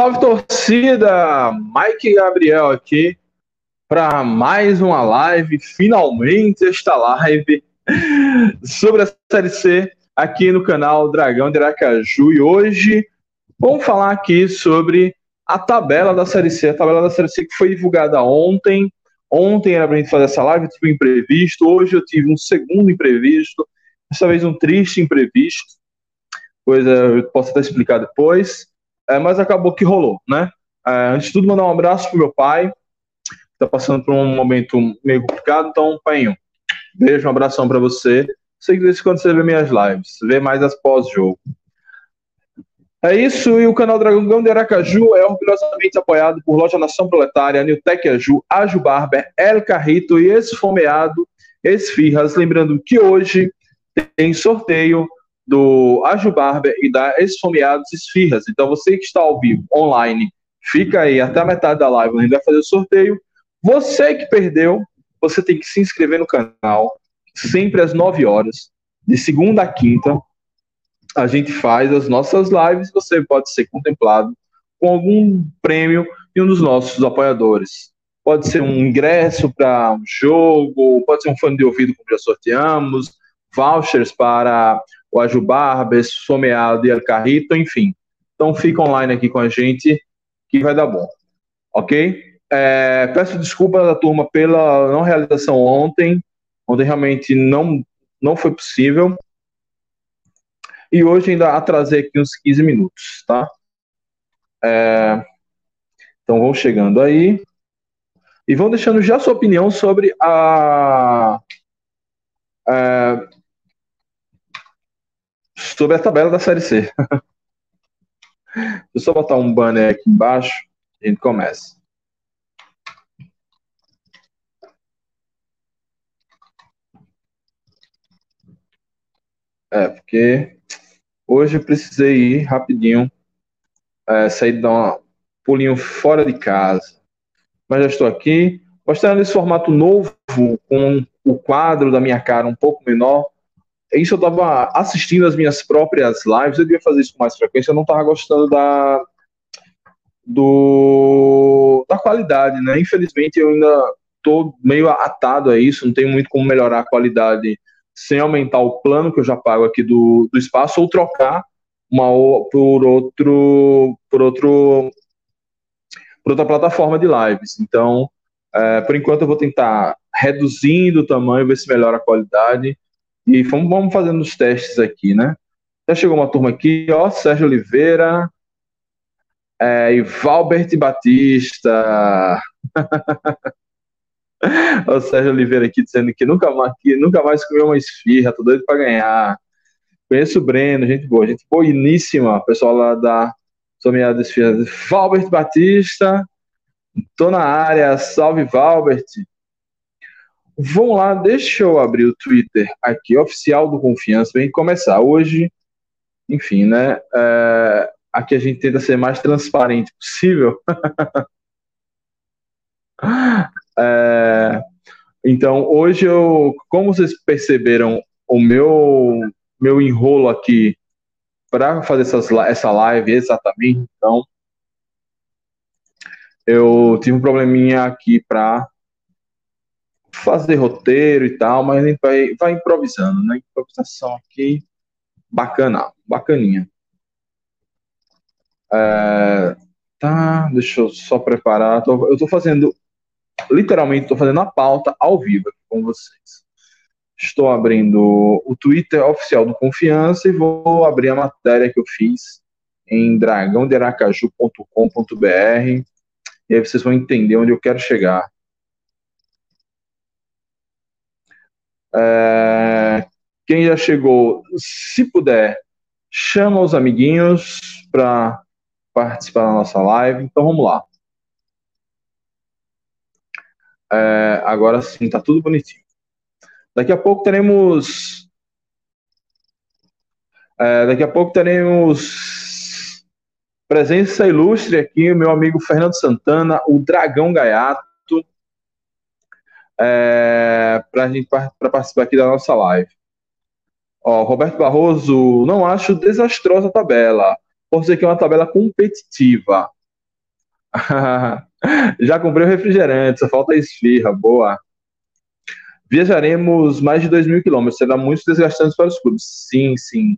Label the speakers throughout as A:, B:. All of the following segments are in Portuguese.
A: Salve torcida! Mike Gabriel aqui para mais uma live, finalmente esta live sobre a Série C aqui no canal Dragão de Aracaju. E hoje vamos falar aqui sobre a tabela da Série C, a tabela da Série C que foi divulgada ontem. Ontem era para gente fazer essa live, eu tive um imprevisto. Hoje eu tive um segundo imprevisto, dessa vez um triste imprevisto. Coisa eu posso até explicar depois é, mas acabou que rolou, né? É, antes de tudo, mandar um abraço pro meu pai, que tá passando por um momento meio complicado, então, pai, beijo, um abração para você. Sei que desde quando você vê minhas lives, vê mais as pós-jogo. É isso, e o canal Dragão de Aracaju é orgulhosamente apoiado por Loja Nação Proletária, Newtec Aju, Aju Barber, El Carrito e Esfomeado Esfirras. Lembrando que hoje tem sorteio do Ajo Barber e da Esfomeados Esfirras. Então, você que está ao vivo, online, fica aí até a metade da live, a gente vai fazer o sorteio. Você que perdeu, você tem que se inscrever no canal, sempre às 9 horas, de segunda a quinta. A gente faz as nossas lives, você pode ser contemplado com algum prêmio de um dos nossos apoiadores. Pode ser um ingresso para um jogo, pode ser um fone de ouvido, como já sorteamos, vouchers para o Ajubarbes, Someado e El Carrito, enfim. Então fica online aqui com a gente que vai dar bom. Ok? É, peço desculpas à turma pela não realização ontem. Ontem realmente não, não foi possível. E hoje ainda atrasei aqui uns 15 minutos, tá? É, então vão chegando aí. E vão deixando já sua opinião sobre a, a é, sobre a tabela da Série C. Deixa eu só botar um banner aqui embaixo e a gente começa. É, porque hoje eu precisei ir rapidinho, é, sair dar um pulinho fora de casa. Mas já estou aqui, mostrando esse formato novo, com o quadro da minha cara um pouco menor, isso eu estava assistindo as minhas próprias lives, eu devia fazer isso com mais frequência, eu não estava gostando da do da qualidade, né? Infelizmente eu ainda estou meio atado a isso, não tenho muito como melhorar a qualidade sem aumentar o plano que eu já pago aqui do, do espaço ou trocar uma por outro por outro por outra plataforma de lives. Então, é, por enquanto eu vou tentar reduzindo o tamanho, ver se melhora a qualidade e vamos, vamos fazendo os testes aqui, né? Já chegou uma turma aqui, ó, Sérgio Oliveira, é, e Valbert Batista. o Sérgio Oliveira aqui dizendo que nunca mais, que nunca mais comeu uma esfirra, tô doido para ganhar. Conheço o Breno, gente boa, gente boiníssima, pessoal lá da Someada Esfirra. Valbert Batista, tô na área, salve Valbert. Vamos lá, deixa eu abrir o Twitter aqui, oficial do Confiança, gente começar. Hoje, enfim, né? É, aqui a gente tenta ser mais transparente possível. é, então, hoje eu, como vocês perceberam, o meu, meu enrolo aqui para fazer essas, essa live exatamente, então, eu tive um probleminha aqui para fazer roteiro e tal, mas a gente vai, vai improvisando, né? Improvisação aqui, bacana, bacaninha. É, tá, deixa eu só preparar. Tô, eu tô fazendo, literalmente, tô fazendo a pauta ao vivo, com vocês. Estou abrindo o Twitter oficial do Confiança e vou abrir a matéria que eu fiz em dragãoderacaju.com.br e aí vocês vão entender onde eu quero chegar. É, quem já chegou, se puder, chama os amiguinhos para participar da nossa live. Então vamos lá. É, agora sim, tá tudo bonitinho. Daqui a pouco teremos. É, daqui a pouco teremos presença ilustre aqui, meu amigo Fernando Santana, o Dragão Gaiato, é, para participar aqui da nossa live. Ó, Roberto Barroso, não acho desastrosa a tabela, por ser que é uma tabela competitiva. Já comprei o refrigerante, só falta esfirra, boa. Viajaremos mais de 2 mil quilômetros, será muito desgastante para os clubes. Sim, sim.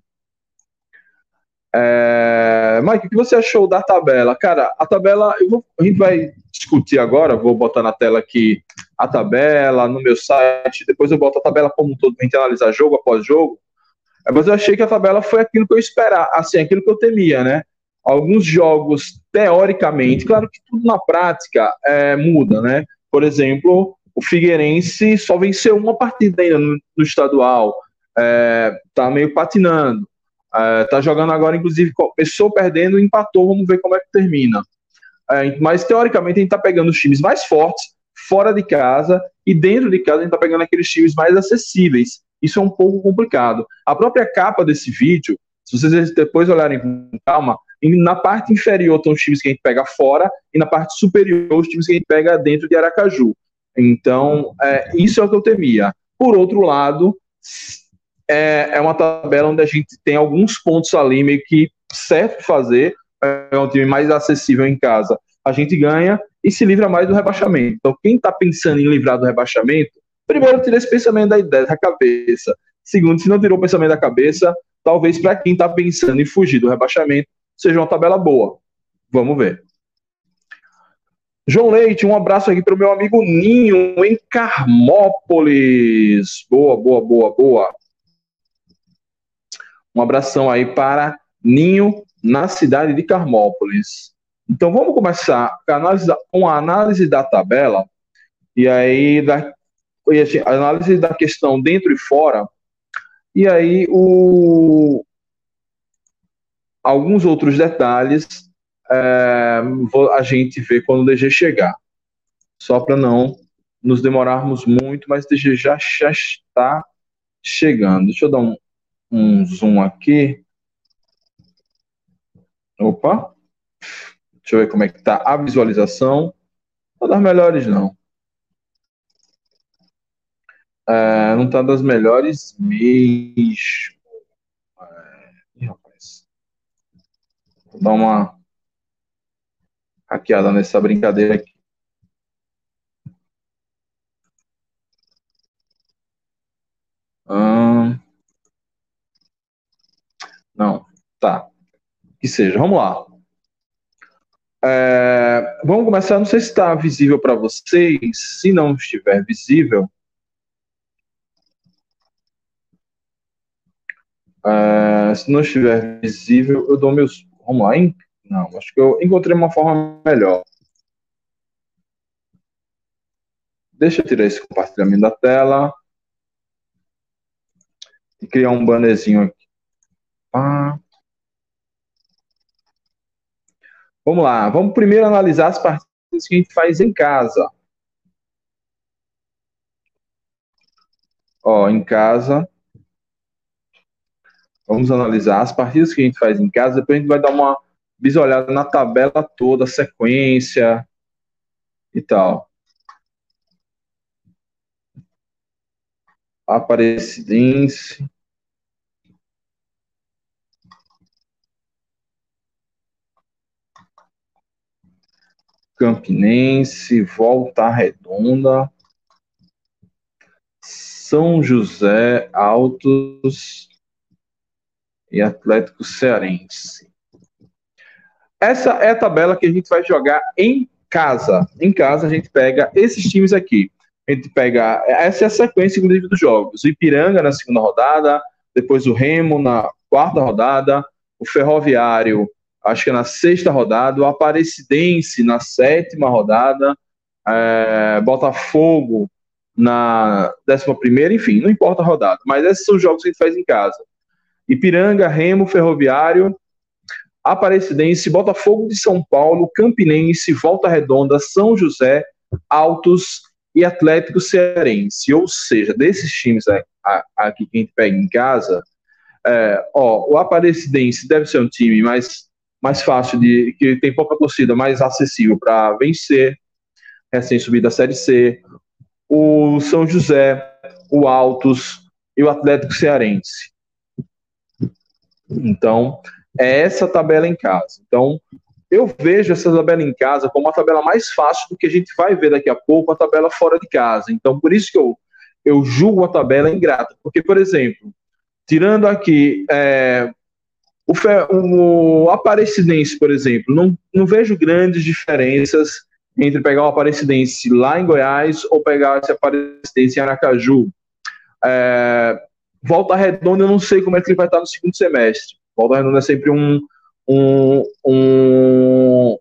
A: É... Mike, o que você achou da tabela? Cara, a tabela, vou, a gente vai discutir agora, vou botar na tela aqui a tabela no meu site, depois eu boto a tabela como um todo para gente analisar jogo após jogo. É, mas eu achei que a tabela foi aquilo que eu esperava, assim, aquilo que eu temia, né? Alguns jogos, teoricamente, claro que tudo na prática é, muda, né? Por exemplo, o Figueirense só venceu uma partida ainda no, no estadual, é, tá meio patinando. É, tá jogando agora, inclusive, começou perdendo empatou, vamos ver como é que termina. É, mas teoricamente a gente tá pegando os times mais fortes, fora de casa, e dentro de casa a gente tá pegando aqueles times mais acessíveis. Isso é um pouco complicado. A própria capa desse vídeo, se vocês depois olharem com calma, na parte inferior estão os times que a gente pega fora, e na parte superior os times que a gente pega dentro de Aracaju. Então, é, isso é o que eu temia. Por outro lado, é, é uma tabela onde a gente tem alguns pontos ali meio que certo fazer, é um time mais acessível em casa. A gente ganha e se livra mais do rebaixamento. Então, quem está pensando em livrar do rebaixamento, primeiro tira esse pensamento da ideia da cabeça. Segundo, se não tirou o pensamento da cabeça, talvez para quem está pensando em fugir do rebaixamento, seja uma tabela boa. Vamos ver. João Leite, um abraço aqui para o meu amigo Ninho, em Carmópolis. Boa, boa, boa, boa. Um abração aí para Ninho, na cidade de Carmópolis. Então vamos começar com a análise da tabela e aí da e assim, análise da questão dentro e fora. E aí o alguns outros detalhes é, a gente vê quando o DG chegar. Só para não nos demorarmos muito, mas o DG já, já está chegando. Deixa eu dar um, um zoom aqui. Opa. Deixa eu ver como é que está a visualização. Não das melhores, não. É, não está das melhores mesmo. É, rapaz. Vou dar uma hackeada nessa brincadeira aqui. Hum, não, tá. Que seja, vamos lá. É, vamos começar. Não sei se está visível para vocês. Se não estiver visível, é, se não estiver visível, eu dou meus. Vamos lá, hein? Não, acho que eu encontrei uma forma melhor. Deixa eu tirar esse compartilhamento da tela. E criar um bannerzinho aqui. Vamos lá, vamos primeiro analisar as partidas que a gente faz em casa. Ó, em casa. Vamos analisar as partidas que a gente faz em casa, depois a gente vai dar uma visualizada na tabela toda, sequência e tal. Aparecidense. Campinense, Volta Redonda, São José Altos e Atlético Cearense. Essa é a tabela que a gente vai jogar em casa. Em casa a gente pega esses times aqui. a gente pega. Essa é a sequência, inclusive, dos jogos. O Ipiranga na segunda rodada, depois o Remo na quarta rodada, o Ferroviário, acho que é na sexta rodada, o Aparecidense na sétima rodada, é, Botafogo na décima primeira, enfim, não importa a rodada. Mas esses são os jogos que a gente faz em casa. Ipiranga, Remo, Ferroviário, Aparecidense, Botafogo de São Paulo, Campinense, Volta Redonda, São José, Altos e Atlético Cearense. Ou seja, desses times aqui que a gente pega em casa, é, ó, o Aparecidense deve ser um time mais, mais fácil, de que tem pouca torcida, mais acessível para vencer, recém-subido da Série C. O São José, o Altos e o Atlético Cearense. Então, é essa tabela em casa. Então, eu vejo essa tabela em casa como a tabela mais fácil do que a gente vai ver daqui a pouco, a tabela fora de casa. Então, por isso que eu, eu julgo a tabela ingrata. Porque, por exemplo, tirando aqui é, o, o Aparecidense, por exemplo, não, não vejo grandes diferenças entre pegar o Aparecidense lá em Goiás ou pegar esse Aparecidense em Aracaju. É, Volta Redonda, eu não sei como é que ele vai estar no segundo semestre. Volta Redonda é sempre um, um, um,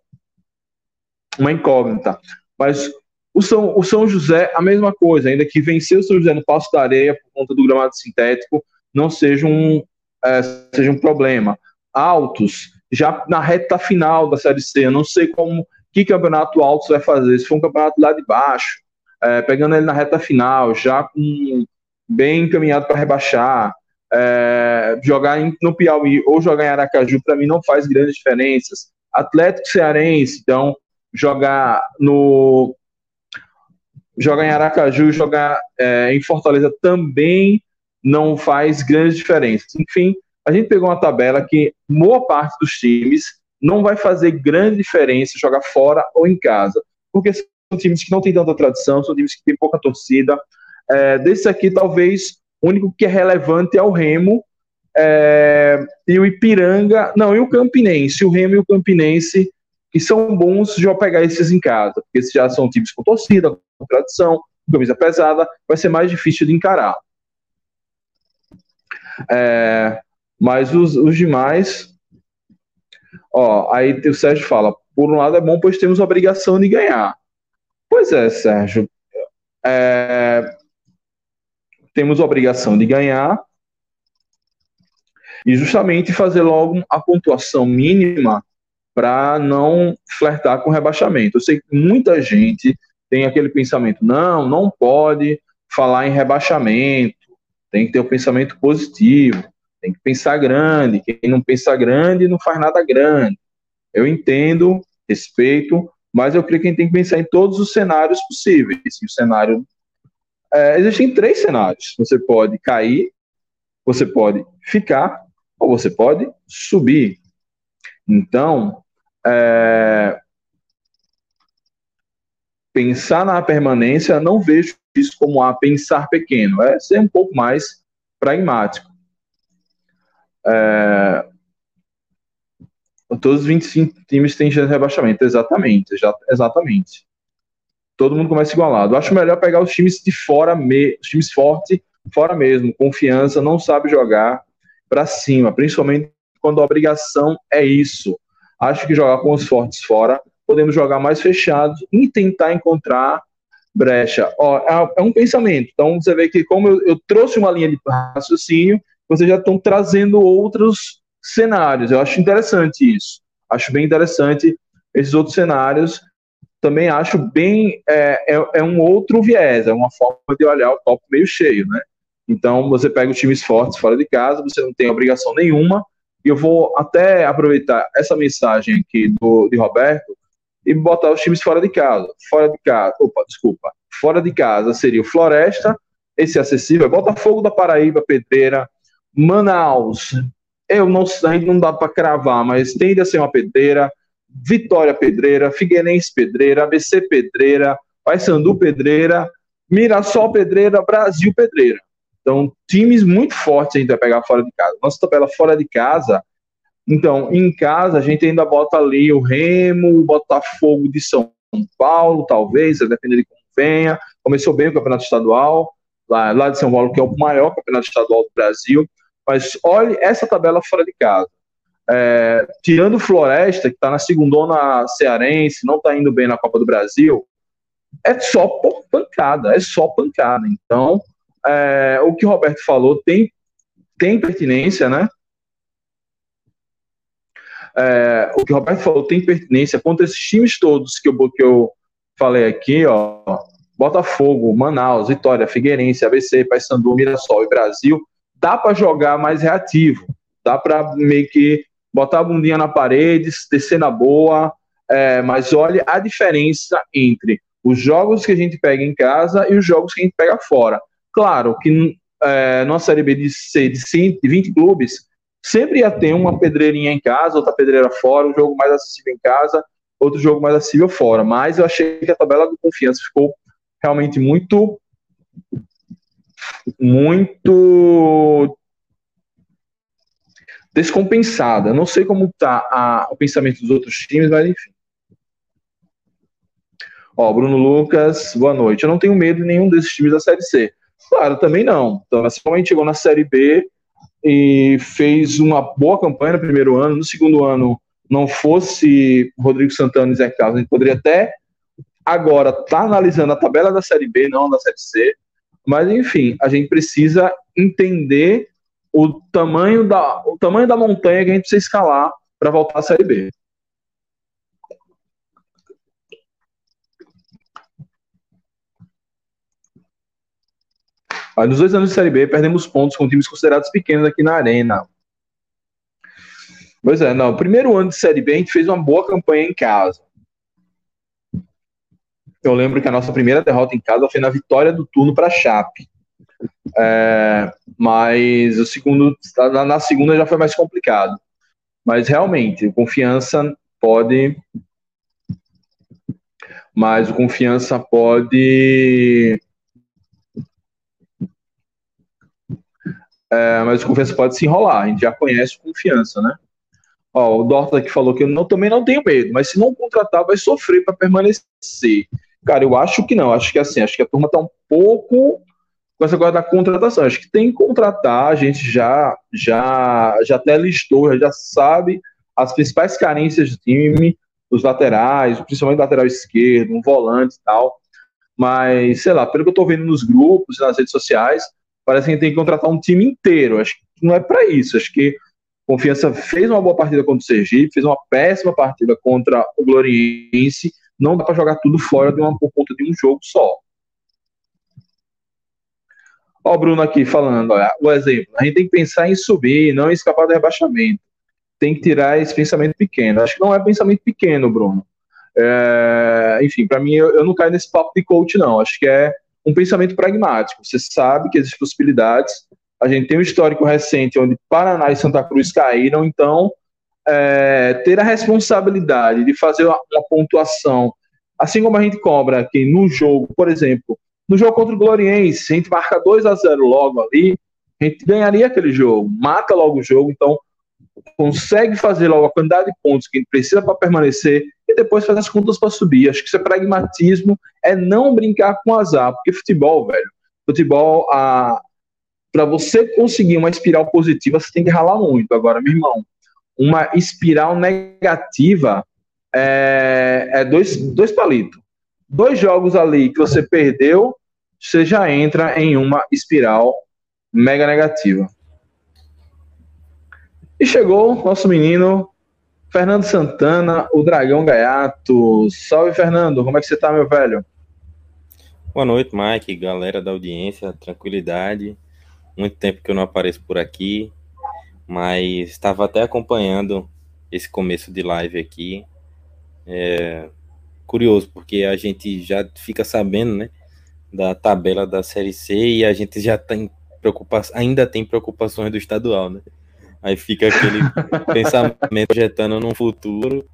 A: uma incógnita. Mas o São, o São José, a mesma coisa, ainda que venceu o São José no Passo da Areia por conta do gramado sintético, não seja um, é, seja um problema. Altos, já na reta final da Série C, eu não sei como que campeonato Altos vai fazer. Se for um campeonato lá de baixo, é, pegando ele na reta final, já com bem encaminhado para rebaixar, é, jogar em, no Piauí ou jogar em Aracaju, para mim, não faz grandes diferenças. Atlético Cearense, então, jogar no. Jogar em Aracaju, jogar é, em Fortaleza também não faz grandes diferenças. Enfim, a gente pegou uma tabela que boa parte dos times não vai fazer grande diferença jogar fora ou em casa, porque são times que não têm tanta tradição, são times que têm pouca torcida. É, desse aqui, talvez o único que é relevante é o Remo é, e o Ipiranga, não, e o Campinense. O Remo e o Campinense, que são bons eu pegar esses em casa, porque esses já são times com torcida, com tradição, com camisa pesada, vai ser mais difícil de encarar. É, mas os, os demais, ó, aí o Sérgio fala, por um lado é bom, pois temos a obrigação de ganhar. Pois é, Sérgio. É, temos a obrigação de ganhar e justamente fazer logo a pontuação mínima para não flertar com rebaixamento. Eu sei que muita gente tem aquele pensamento, não, não pode falar em rebaixamento, tem que ter o um pensamento positivo, tem que pensar grande, quem não pensa grande não faz nada grande. Eu entendo, respeito, mas eu creio que a gente tem que pensar em todos os cenários possíveis. E o cenário é, existem três cenários. Você pode cair, você pode ficar, ou você pode subir. Então, é, pensar na permanência, não vejo isso como a pensar pequeno, é ser um pouco mais pragmático. É, todos os 25 times têm chance de rebaixamento, exatamente, exatamente todo mundo começa igualado. Acho melhor pegar os times de fora, me, os times fortes, fora mesmo, confiança, não sabe jogar para cima, principalmente quando a obrigação é isso. Acho que jogar com os fortes fora, podemos jogar mais fechados e tentar encontrar brecha. Ó, é, é um pensamento. Então você vê que como eu, eu trouxe uma linha de raciocínio, vocês já estão trazendo outros cenários. Eu acho interessante isso. Acho bem interessante esses outros cenários também acho bem. É, é, é, um outro viés, é uma forma de olhar o copo meio cheio, né? Então, você pega os times fortes fora de casa, você não tem obrigação nenhuma. E eu vou até aproveitar essa mensagem aqui do, de Roberto e botar os times fora de casa. Fora de casa, opa, desculpa. Fora de casa seria o Floresta, esse é acessível, é Botafogo da Paraíba, Pedreira, Manaus. Eu não sei, não dá para cravar, mas tende a ser uma pedreira. Vitória Pedreira, Figueirense Pedreira, ABC Pedreira, Paysandu Pedreira, Mirassol Pedreira, Brasil Pedreira. Então, times muito fortes a gente vai pegar fora de casa. Nossa tabela fora de casa, então, em casa a gente ainda bota ali o Remo, o Botafogo de São Paulo, talvez, dependendo de como venha. começou bem o campeonato estadual, lá, lá de São Paulo, que é o maior campeonato estadual do Brasil. Mas olhe essa tabela fora de casa. É, tirando Floresta, que está na segunda cearense, não está indo bem na Copa do Brasil, é só pancada, é só pancada. Então, é, o que o Roberto falou tem, tem pertinência, né? É, o que o Roberto falou tem pertinência contra esses times todos que eu, que eu falei aqui, ó. Botafogo, Manaus, Vitória, Figueirense, ABC, Paysandu, Mirassol e Brasil, dá para jogar mais reativo, dá para meio que botar a bundinha na parede, descer na boa, é, mas olha a diferença entre os jogos que a gente pega em casa e os jogos que a gente pega fora. Claro que é, numa Série B de, de 20 clubes, sempre ia ter uma pedreirinha em casa, outra pedreira fora, um jogo mais acessível em casa, outro jogo mais acessível fora. Mas eu achei que a tabela do confiança ficou realmente muito muito descompensada. Não sei como está o pensamento dos outros times, mas enfim. Ó, Bruno Lucas, boa noite. Eu não tenho medo de nenhum desses times da Série C. Claro, também não. Então, assim como a gente chegou na Série B e fez uma boa campanha no primeiro ano, no segundo ano não fosse Rodrigo Santana e Zé Carlos, a gente poderia até agora estar tá analisando a tabela da Série B, não da Série C. Mas, enfim, a gente precisa entender o tamanho da, o tamanho da montanha que a gente precisa escalar para voltar à Série B. Nos dois anos de Série B, perdemos pontos com times considerados pequenos aqui na Arena. Pois é, não. Primeiro ano de Série B, a gente fez uma boa campanha em casa. Eu lembro que a nossa primeira derrota em casa foi na vitória do turno para a Chape. É, mas o segundo, na segunda já foi mais complicado. Mas realmente, confiança pode. Mas o confiança pode É, mas o confiança pode se enrolar. A gente já conhece confiança, né? Ó, o Dorta aqui falou que eu não, também não tenho medo, mas se não contratar, vai sofrer para permanecer. Cara, eu acho que não. Acho que assim, acho que a turma tá um pouco com essa coisa da contratação. Acho que tem que contratar, a gente já, já, já até listou, já sabe as principais carências do time, os laterais, principalmente lateral esquerdo, um volante e tal. Mas, sei lá, pelo que eu tô vendo nos grupos nas redes sociais, parece que a gente tem que contratar um time inteiro. Acho que não é para isso. Acho que Confiança fez uma boa partida contra o Sergipe, fez uma péssima partida contra o Gloriense. Não dá para jogar tudo fora de uma, por conta de um jogo só. Ó, o Bruno aqui falando, olha, o exemplo. A gente tem que pensar em subir, não em escapar do rebaixamento. Tem que tirar esse pensamento pequeno. Acho que não é pensamento pequeno, Bruno. É, enfim, para mim, eu, eu, não caio nesse papo de coach, não. Acho que é um pensamento pragmático. Você sabe que existem possibilidades. A gente tem um histórico recente onde Paraná e Santa Cruz caíram, então é, ter a responsabilidade de fazer uma, uma, pontuação, assim como a gente cobra aqui no jogo, por exemplo, no jogo contra o Gloriense, se a gente marca 2 a 0 logo ali, a gente ganharia aquele jogo, mata logo o jogo, então consegue fazer logo a quantidade de pontos que a precisa para permanecer e depois fazer as contas para subir. Acho que isso é pragmatismo, é não brincar com azar, porque futebol, velho, futebol, para você conseguir uma espiral positiva, você tem que ralar muito. Agora, meu irmão, uma espiral negativa é, é dois, dois palitos. Dois jogos ali que você perdeu, você já entra em uma espiral mega negativa. E chegou nosso menino Fernando Santana, o Dragão Gaiato. Salve, Fernando. Como é que você tá, meu velho?
B: Boa noite, Mike, galera da audiência, tranquilidade. Muito tempo que eu não apareço por aqui, mas estava até acompanhando esse começo de live aqui. É curioso, porque a gente já fica sabendo, né, da tabela da Série C e a gente já tem ainda tem preocupações do estadual, né? Aí fica aquele pensamento projetando num futuro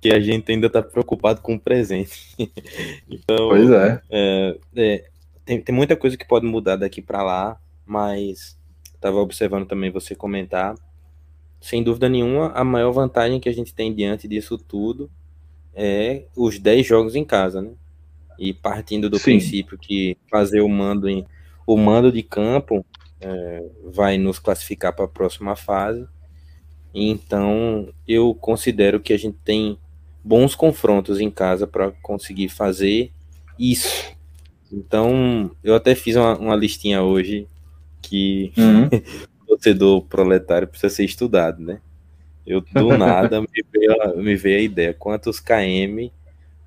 B: que a gente ainda está preocupado com o presente. então,
A: pois é.
B: é, é tem, tem muita coisa que pode mudar daqui para lá, mas estava observando também você comentar. Sem dúvida nenhuma, a maior vantagem que a gente tem diante disso tudo é os 10 jogos em casa, né? E partindo do Sim. princípio que fazer o mando em o mando de campo é, vai nos classificar para a próxima fase. Então, eu considero que a gente tem bons confrontos em casa para conseguir fazer isso. Então, eu até fiz uma, uma listinha hoje que uhum. o torcedor proletário precisa ser estudado, né? Eu, do nada, me veio, a, me veio a ideia quantos KM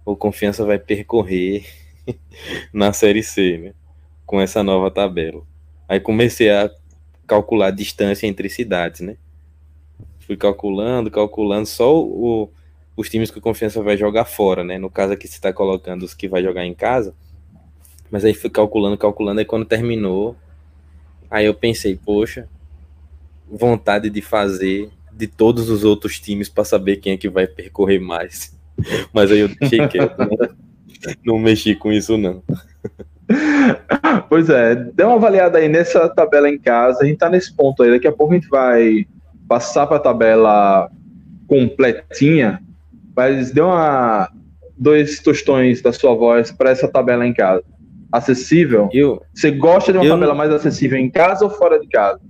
B: o Confiança vai percorrer na Série C, né? Com essa nova tabela. Aí comecei a calcular a distância entre cidades, né? Fui calculando, calculando só o, os times que o Confiança vai jogar fora, né? No caso aqui você está colocando os que vai jogar em casa. Mas aí fui calculando, calculando, aí quando terminou, aí eu pensei, poxa, vontade de fazer de todos os outros times para saber quem é que vai percorrer mais. Mas aí eu deixei quieto, não, não mexi com isso não.
A: Pois é, dê uma avaliada aí nessa tabela em casa, a gente tá nesse ponto aí, daqui a pouco a gente vai passar para a tabela completinha, mas dê uma dois tostões da sua voz para essa tabela em casa. Acessível? Eu, Você gosta de uma tabela mais acessível em casa ou fora de casa?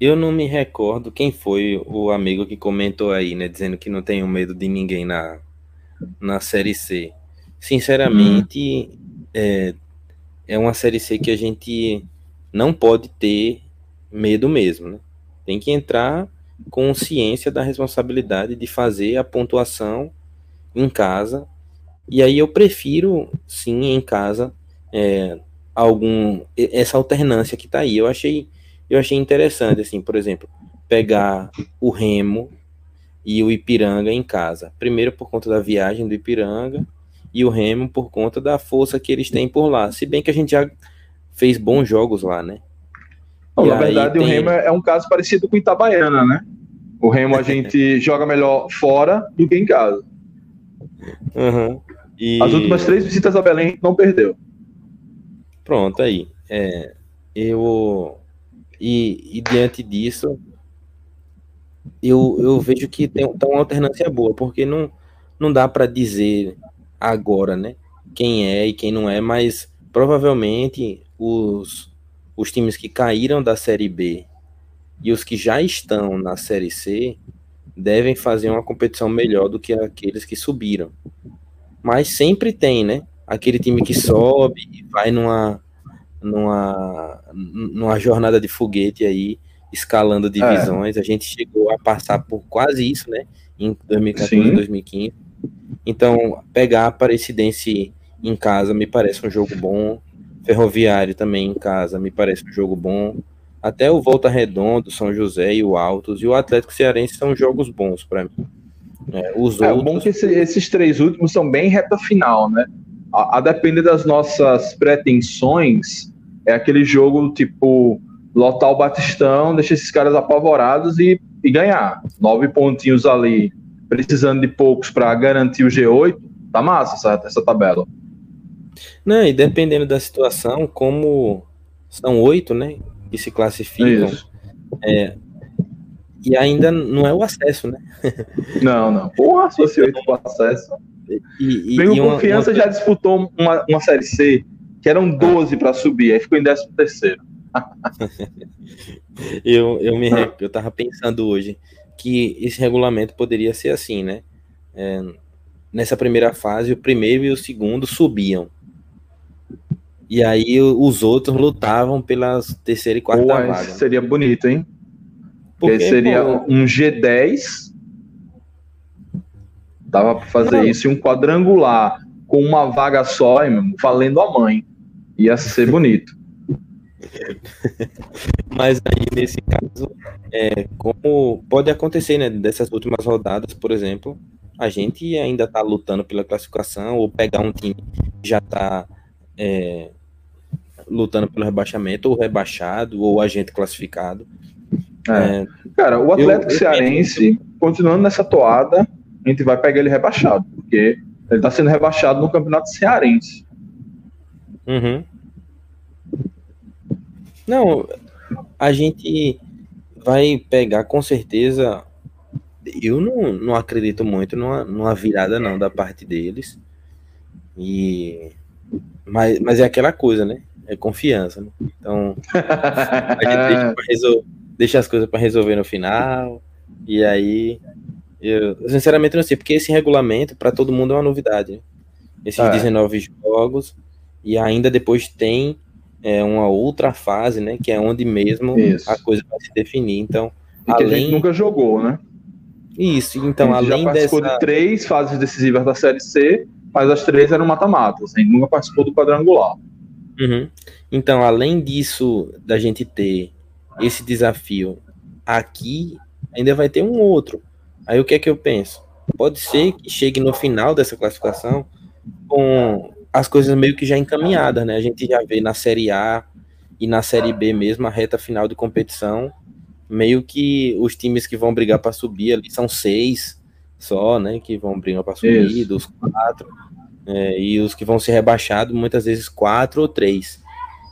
B: Eu não me recordo quem foi o amigo que comentou aí, né, dizendo que não tem medo de ninguém na, na série C. Sinceramente, hum. É, é uma série C que a gente não pode ter medo mesmo, né? Tem que entrar consciência da responsabilidade de fazer a pontuação em casa. E aí eu prefiro, sim, em casa, é, algum essa alternância que está aí. Eu achei, eu achei interessante, assim, por exemplo, pegar o Remo e o Ipiranga em casa. Primeiro por conta da viagem do Ipiranga e o Remo por conta da força que eles têm por lá. Se bem que a gente já fez bons jogos lá, né?
A: Não, na verdade, tem... o Remo é um caso parecido com o Itabaiana, né? O Remo a gente joga melhor fora do que em casa.
B: Uhum.
A: E... As últimas três visitas a Belém não perdeu.
B: Pronto, aí. É, eu. E, e, diante disso, eu, eu vejo que tem, tem uma alternância boa, porque não, não dá para dizer agora, né? Quem é e quem não é, mas provavelmente os, os times que caíram da Série B e os que já estão na Série C devem fazer uma competição melhor do que aqueles que subiram. Mas sempre tem, né? Aquele time que sobe e vai numa, numa, numa jornada de foguete aí, escalando divisões. É. A gente chegou a passar por quase isso, né? Em 2014 e 2015. Então, pegar a Aparecidense em casa me parece um jogo bom. Ferroviário também em casa me parece um jogo bom. Até o Volta Redondo, São José e o Altos e o Atlético Cearense são jogos bons para mim.
A: É, os é outros... bom que esse, esses três últimos são bem reta final, né? A, a, depender das nossas pretensões, é aquele jogo tipo lotar o Batistão, deixar esses caras apavorados e, e ganhar. Nove pontinhos ali, precisando de poucos para garantir o G8, tá massa essa, essa tabela.
B: Não, e dependendo da situação, como são oito, né? que se classificam. É, e ainda não é o acesso, né?
A: Não, não. Porra, se fosse oito o acesso. E, e, e Confiança uma... já disputou uma, uma Série C, que eram 12 para subir, aí ficou em 13 terceiro.
B: eu, eu, me, eu tava pensando hoje que esse regulamento poderia ser assim, né? É, nessa primeira fase, o primeiro e o segundo subiam. E aí os outros lutavam pelas terceira e quarta Pô, vaga.
A: Seria bonito, hein? Porque seria pô, um G10. Dava para fazer não. isso e um quadrangular com uma vaga só, valendo a mãe. Ia ser bonito.
B: Mas aí, nesse caso, é, como pode acontecer, né? Dessas últimas rodadas, por exemplo, a gente ainda tá lutando pela classificação ou pegar um time que já tá é, lutando pelo rebaixamento, ou rebaixado, ou agente classificado.
A: É. É, cara, o Atlético eu, Cearense, eu... continuando nessa toada, a gente vai pegar ele rebaixado, porque ele está sendo rebaixado no Campeonato Cearense.
B: Uhum. Não, a gente vai pegar com certeza. Eu não, não acredito muito numa, numa virada não da parte deles. E mas, mas é aquela coisa, né? É confiança, né? Então a gente deixa, deixa as coisas para resolver no final. E aí eu, sinceramente não sei, porque esse regulamento para todo mundo é uma novidade. Né? Esses é. 19 jogos e ainda depois tem é, uma outra fase, né? Que é onde mesmo Isso. a coisa vai se definir. Então,
A: e além... que a gente nunca jogou, né?
B: Isso, então a além já
A: participou dessa... de três fases decisivas da Série C, mas as três eram mata-matas, a gente nunca participou do quadrangular.
B: Uhum. Então, além disso, da gente ter esse desafio aqui, ainda vai ter um outro. Aí o que é que eu penso? Pode ser que chegue no final dessa classificação com as coisas meio que já encaminhadas, né? A gente já vê na Série A e na Série B mesmo, a reta final de competição, meio que os times que vão brigar para subir ali são seis só, né? Que vão brigar para subir, Isso. dos quatro. É, e os que vão ser rebaixados, muitas vezes quatro ou três.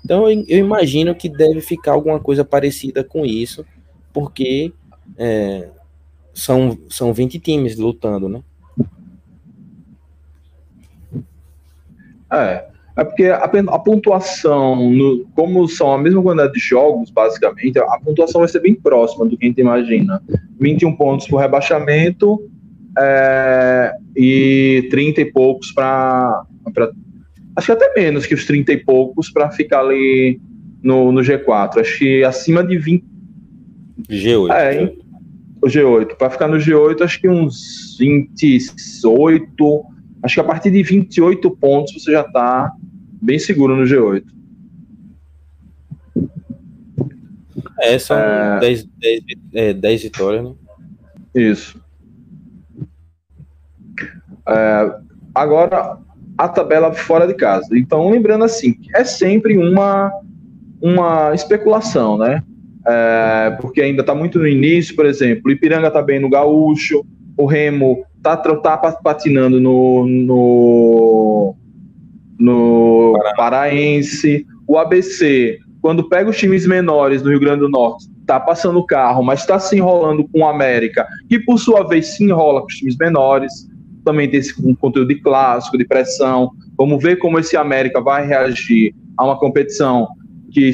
B: Então eu, eu imagino que deve ficar alguma coisa parecida com isso, porque é, são, são 20 times lutando, né?
A: É, é porque a, a pontuação, no, como são a mesma quantidade de jogos, basicamente, a pontuação vai ser bem próxima do que a gente imagina. 21 pontos por rebaixamento é, e 30 e poucos para. Acho que até menos que os 30 e poucos para ficar ali no, no G4. Acho que acima de 20.
B: G8.
A: É, o G8. Para ficar no G8, acho que uns 28 Acho que a partir de 28 pontos você já está bem seguro no G8.
B: É, são é... 10, 10, é, 10 vitórias, né?
A: Isso. É, agora, a tabela fora de casa. Então, lembrando assim, é sempre uma, uma especulação, né? É, porque ainda está muito no início, por exemplo, o Ipiranga está bem no Gaúcho, o Remo tá, tá patinando no, no, no Paraense. O ABC, quando pega os times menores do Rio Grande do Norte, tá passando o carro, mas está se enrolando com o América, que por sua vez se enrola com os times menores. Também tem esse um conteúdo de clássico, de pressão. Vamos ver como esse América vai reagir a uma competição que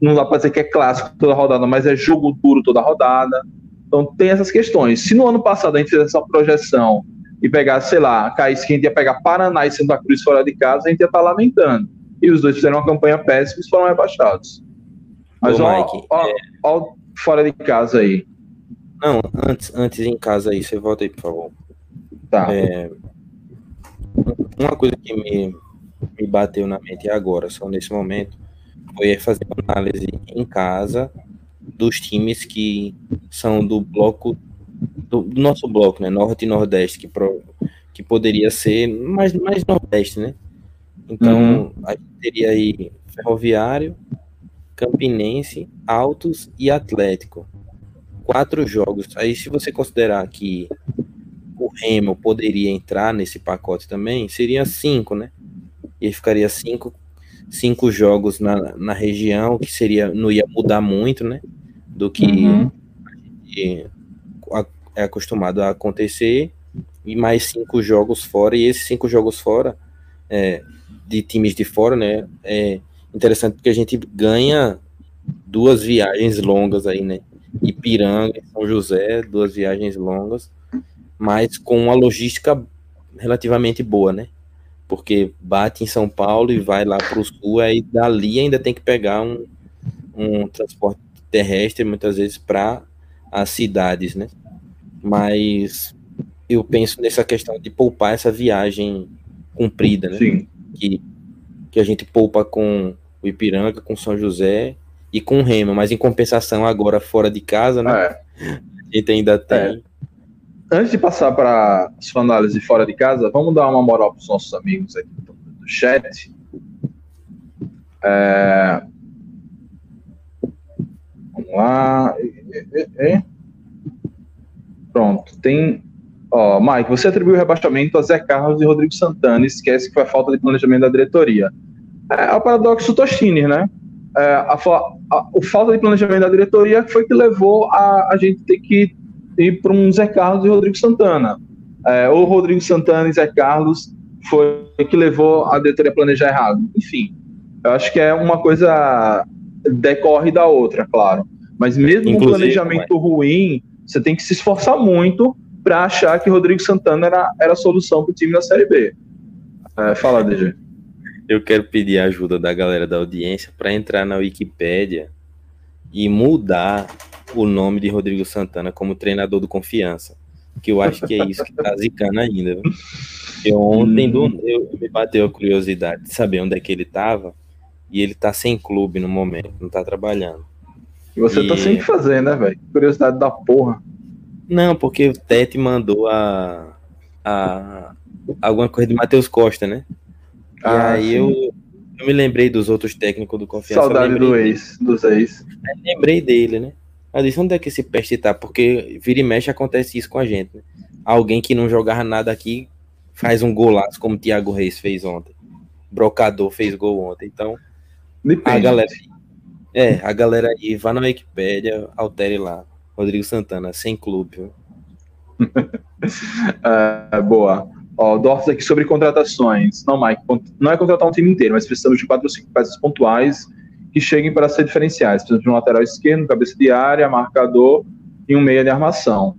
A: não dá para dizer que é clássico toda rodada, mas é jogo duro toda rodada. Então tem essas questões. Se no ano passado a gente fizesse essa projeção e pegasse, sei lá, caísse que a gente ia pegar Paraná e Santa Cruz fora de casa, a gente ia estar tá lamentando. E os dois fizeram uma campanha péssima e foram rebaixados. Mas Ô, ó, Mike, ó, é... ó, fora de casa aí.
B: Não, antes, antes em casa aí, você volta aí, por favor.
A: Tá.
B: É, uma coisa que me, me bateu na mente agora, só nesse momento, foi fazer uma análise em casa dos times que são do bloco do, do nosso bloco, né, Norte e Nordeste, que, pro, que poderia ser mais, mais Nordeste, né? Então, uhum. a gente teria aí Ferroviário, Campinense, Altos e Atlético. Quatro jogos. Aí, se você considerar que o Remo poderia entrar nesse pacote também, seria cinco, né? E aí ficaria cinco, cinco jogos na, na região, que seria não ia mudar muito, né? Do que uhum. é acostumado a acontecer, e mais cinco jogos fora, e esses cinco jogos fora, é, de times de fora, né, é interessante porque a gente ganha duas viagens longas aí, né, Ipiranga São José, duas viagens longas, mas com uma logística relativamente boa, né, porque bate em São Paulo e vai lá para o sul, aí dali ainda tem que pegar um, um transporte terrestre muitas vezes para as cidades, né? Mas eu penso nessa questão de poupar essa viagem comprida, né? Sim. Que, que a gente poupa com o Ipiranga, com São José e com o Remo, mas em compensação agora fora de casa, né? É. A gente ainda tem. É.
A: Antes de passar para sua análise fora de casa, vamos dar uma moral para os nossos amigos aqui do chat. É, Lá. Pronto, tem. Ó, Mike, você atribuiu o rebaixamento a Zé Carlos e Rodrigo Santana, esquece que foi a falta de planejamento da diretoria. É, é o paradoxo Tostini, né? É, a, a, o falta de planejamento da diretoria foi que levou a, a gente ter que ir para um Zé Carlos e Rodrigo Santana. É, ou Rodrigo Santana e Zé Carlos foi que levou a diretoria a planejar errado. Enfim, eu acho que é uma coisa decorre da outra, claro. Mas mesmo com um planejamento ruim, você tem que se esforçar muito para achar que Rodrigo Santana era, era a solução para o time da Série B. É, fala, DG.
B: Eu quero pedir a ajuda da galera da audiência para entrar na Wikipédia e mudar o nome de Rodrigo Santana como treinador do confiança. Que eu acho que é isso que tá zicando ainda. Viu? Eu ontem hum. eu, me bateu a curiosidade de saber onde é que ele tava. E ele tá sem clube no momento, não tá trabalhando.
A: E você tá e... tá sem o que fazer, né, velho? Curiosidade da porra.
B: Não, porque o Tete mandou a, a alguma coisa de Matheus Costa, né? Ah, e aí eu, eu me lembrei dos outros técnicos do Confiança.
A: Saudade do ex, dos ex.
B: lembrei dele, né? Eu disse, onde é que esse peste tá? Porque vira e mexe acontece isso com a gente, né? Alguém que não jogava nada aqui faz um golaço, como o Thiago Reis fez ontem. Brocador fez gol ontem. Então, Depende. a galera. É, a galera aí, vá na Wikipédia, altere lá. Rodrigo Santana, sem clube.
A: uh, boa. Ó, Dorfs aqui sobre contratações. Não, Mike, não é contratar um time inteiro, mas precisamos de quatro ou cinco peças pontuais que cheguem para ser diferenciais. Precisamos de um lateral esquerdo, cabeça de área, marcador e um meia de armação.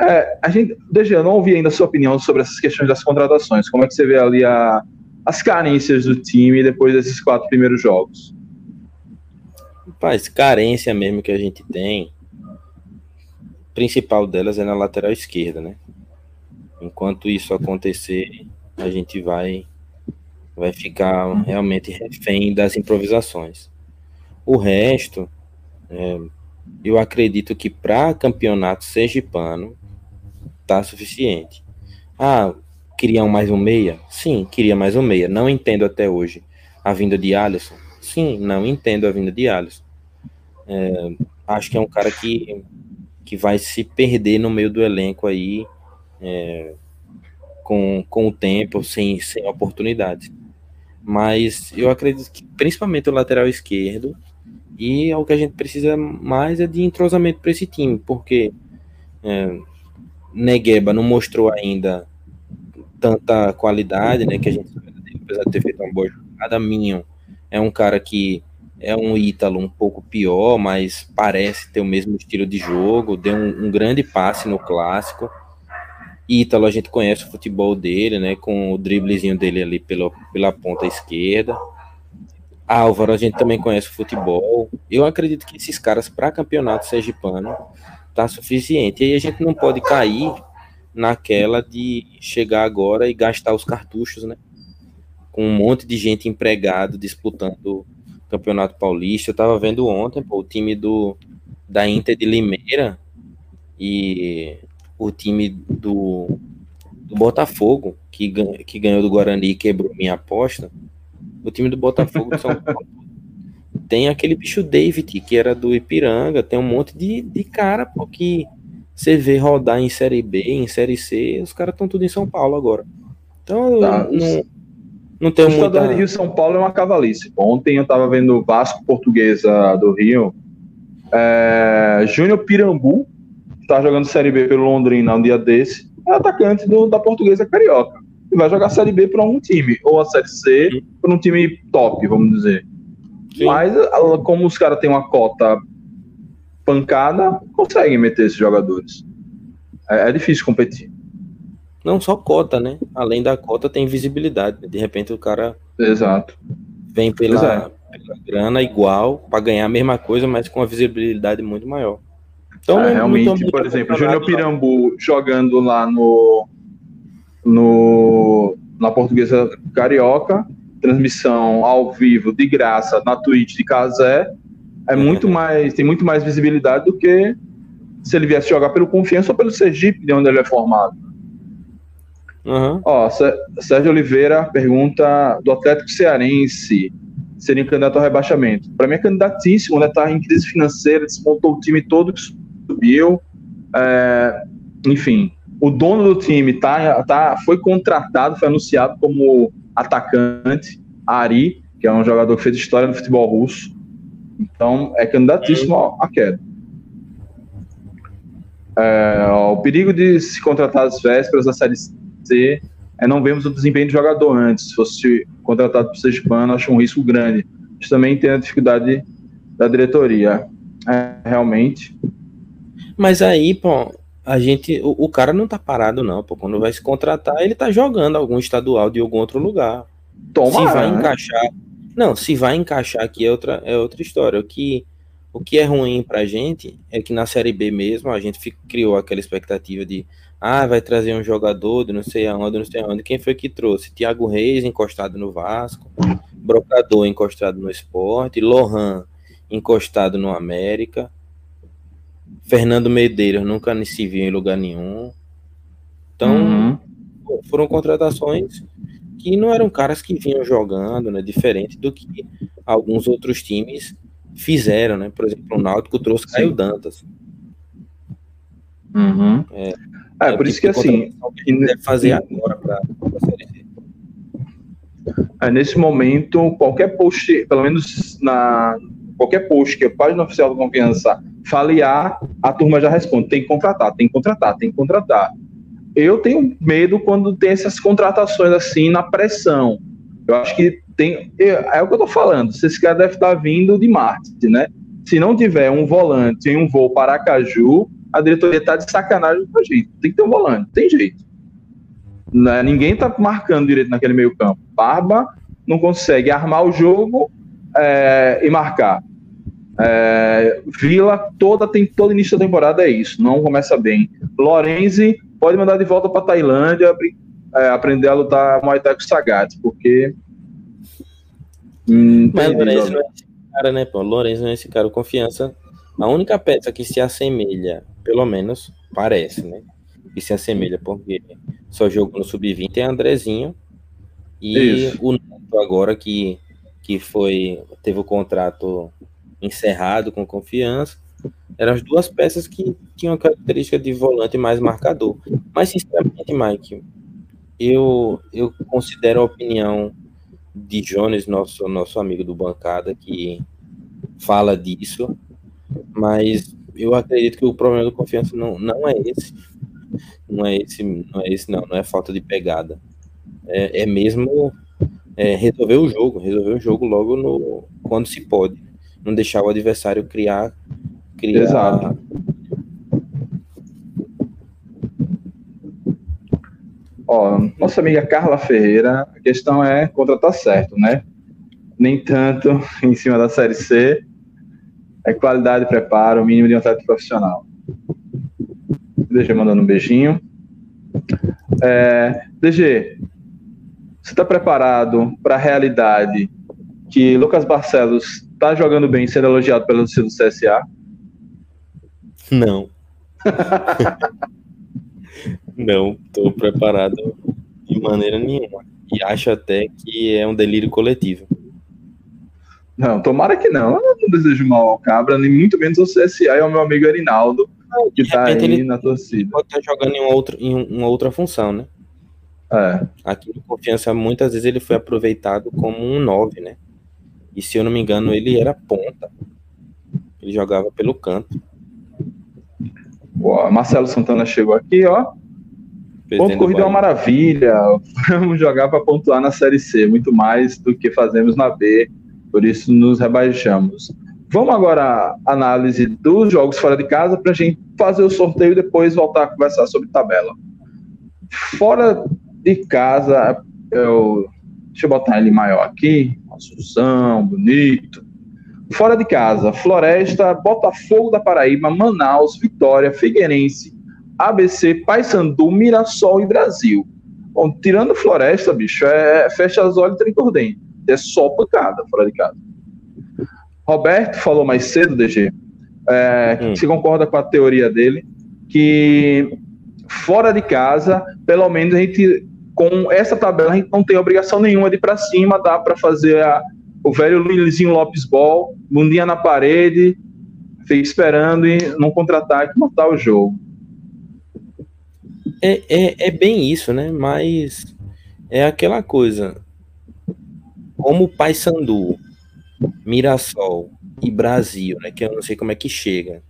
A: É, a gente, DG, eu não ouvi ainda a sua opinião sobre essas questões das contratações. Como é que você vê ali a, as carências do time depois desses quatro primeiros jogos?
B: Rapaz, carência mesmo que a gente tem principal delas é na lateral esquerda, né? Enquanto isso acontecer, a gente vai vai ficar realmente refém das improvisações. O resto, é, eu acredito que para campeonato sergipano tá suficiente. Ah, queriam mais um meia? Sim, queria mais um meia. Não entendo até hoje a vinda de Alisson. Sim, não entendo a vinda de Alisson. É, acho que é um cara que que vai se perder no meio do elenco aí é, com, com o tempo, sem, sem oportunidades. Mas eu acredito que principalmente o lateral esquerdo e é o que a gente precisa mais é de entrosamento para esse time, porque é, Negueba não mostrou ainda tanta qualidade, né, que a gente apesar de ter feito uma boa jogada, Minho é um cara que é um Ítalo um pouco pior, mas parece ter o mesmo estilo de jogo. Deu um, um grande passe no clássico. Ítalo, a gente conhece o futebol dele, né? Com o driblezinho dele ali pela, pela ponta esquerda. Álvaro, a gente também conhece o futebol. Eu acredito que esses caras, para campeonato sergipano, tá suficiente. E a gente não pode cair naquela de chegar agora e gastar os cartuchos, né? Com um monte de gente empregado disputando Campeonato Paulista. Eu tava vendo ontem, pô, o time do da Inter de Limeira e o time do, do Botafogo, que, que ganhou do Guarani e quebrou minha aposta. O time do Botafogo de São Paulo tem aquele bicho David, que era do Ipiranga, tem um monte de, de cara, pô, que você vê rodar em Série B, em Série C, os caras estão tudo em São Paulo agora. Então, tá, não, não tem muita...
A: de Rio São Paulo é uma cavalice. Ontem eu estava vendo Vasco Portuguesa do Rio. É, Júnior Pirambu, que está jogando Série B pelo Londrina um dia desse, é atacante do, da Portuguesa Carioca. E vai jogar Série B para um time, ou a Série C para um time top, vamos dizer. Sim. Mas, como os caras têm uma cota pancada, conseguem meter esses jogadores. É, é difícil competir.
B: Não só cota, né? Além da cota tem visibilidade. De repente o cara
A: Exato.
B: vem pela, é. pela grana igual para ganhar a mesma coisa, mas com uma visibilidade muito maior.
A: Então, é, realmente, por exemplo, Júnior Pirambu jogando lá no, no na Portuguesa Carioca, transmissão ao vivo de graça na Twitch de Casé, é muito mais tem muito mais visibilidade do que se ele viesse jogar pelo Confiança ou pelo Sergipe, de onde ele é formado. Uhum. Ó, Sérgio Oliveira pergunta do Atlético Cearense seria candidato ao rebaixamento. Para mim é candidatíssimo, né? Tá em crise financeira, desmontou o time todo que subiu. É, enfim, o dono do time tá, tá, foi contratado, foi anunciado como atacante, Ari, que é um jogador que fez história no futebol russo. Então é candidatíssimo uhum. à queda. É, ó, o perigo de se contratar às vésperas da Série É, não vemos o desempenho do jogador antes. Se fosse contratado por Sergipano, acho um risco grande. Isso também tem a dificuldade da diretoria, é, realmente.
B: Mas aí, pô, a gente, o, o, cara não tá parado não, pô. Quando vai se contratar, ele tá jogando algum estadual de algum outro lugar.
A: Toma,
B: se vai
A: né?
B: encaixar, não, se vai encaixar aqui é outra, é outra história. O que, o que é ruim pra gente é que na Série B mesmo a gente fica, criou aquela expectativa de ah, vai trazer um jogador de não sei aonde, não sei aonde. Quem foi que trouxe? Thiago Reis encostado no Vasco, Brocador encostado no Esporte, Lohan encostado no América, Fernando Medeiros nunca se viu em lugar nenhum. Então, uhum. foram contratações que não eram caras que vinham jogando, né? Diferente do que alguns outros times fizeram, né? Por exemplo, o Náutico trouxe Sim. Caio Dantas.
A: Uhum. É, é, por isso que assim.
B: Que deve fazer agora para a Série C.
A: É, nesse momento, qualquer post, pelo menos na qualquer post que a página oficial do Confiança fale A, a turma já responde: tem que contratar, tem que contratar, tem que contratar. Eu tenho medo quando tem essas contratações assim na pressão. Eu acho que tem. É o que eu tô falando. Se esse cara deve estar vindo de Marte, né? Se não tiver um volante em um voo para Aracaju, a diretoria está de sacanagem com a gente. Tem que ter um volante, tem jeito. Né? Ninguém está marcando direito naquele meio campo. Barba não consegue armar o jogo é, e marcar. É, Vila toda tem todo início da temporada é isso, não começa bem. Lorenzi pode mandar de volta para Tailândia é, aprender a lutar Muay Thai com Sagat, porque
B: hum, Mas Lorenzi não é esse cara, né, pô? Lorenzi não é esse cara, confiança. A única peça que se assemelha pelo menos parece, né? Que se assemelha, porque só jogou no sub-20 é Andrezinho e Isso. o Neto agora que, que foi teve o contrato encerrado com confiança. Eram as duas peças que tinham a característica de volante mais marcador. Mas, sinceramente, Mike, eu, eu considero a opinião de Jones, nosso, nosso amigo do bancada, que fala disso, mas eu acredito que o problema do confiança não, não é esse. Não é esse, não é esse, não, não é falta de pegada. É, é mesmo é, resolver o jogo, resolver o jogo logo no, quando se pode. Não deixar o adversário criar. criar...
A: Exato. Ó, nossa amiga Carla Ferreira, a questão é contratar certo, né? Nem tanto em cima da Série C, é qualidade, preparo, o mínimo de um atleta profissional. DG mandando um beijinho. É, DG, você está preparado para a realidade que Lucas Barcelos está jogando bem sendo elogiado pelo do CSA?
B: Não. Não, estou preparado de maneira nenhuma. E acho até que é um delírio coletivo.
A: Não, tomara que não. Eu não desejo mal ao Cabra, nem muito menos ao CSA e ao meu amigo Arinaldo, que está aí ele na torcida.
B: Pode estar jogando em uma outra, em uma outra função, né?
A: É.
B: Aqui no Confiança, muitas vezes ele foi aproveitado como um 9, né? E se eu não me engano, ele era ponta. Ele jogava pelo canto.
A: Boa, Marcelo Santana chegou aqui, ó. Ponto corrido é uma maravilha. Vamos jogar para pontuar na Série C, muito mais do que fazemos na B por isso nos rebaixamos. Vamos agora à análise dos jogos fora de casa para a gente fazer o sorteio e depois voltar a conversar sobre tabela. Fora de casa, eu, deixa eu botar ele maior aqui, Assunção, bonito. Fora de casa, Floresta, Botafogo da Paraíba, Manaus, Vitória, Figueirense, ABC, Paysandu, Mirassol e Brasil. Bom, tirando Floresta, bicho, é fecha as olhos e dentro é só pancada fora de casa. Roberto falou mais cedo, DG, é, hum. se concorda com a teoria dele, que fora de casa, pelo menos a gente, com essa tabela, a gente não tem obrigação nenhuma de ir para cima, dá para fazer a, o velho Luizinho Lopes Ball, bundinha na parede, fica esperando e não contra-ataque, matar o jogo.
B: É, é, é bem isso, né? Mas é aquela coisa como Paysandu, Mirassol e Brasil, né, que eu não sei como é que chega,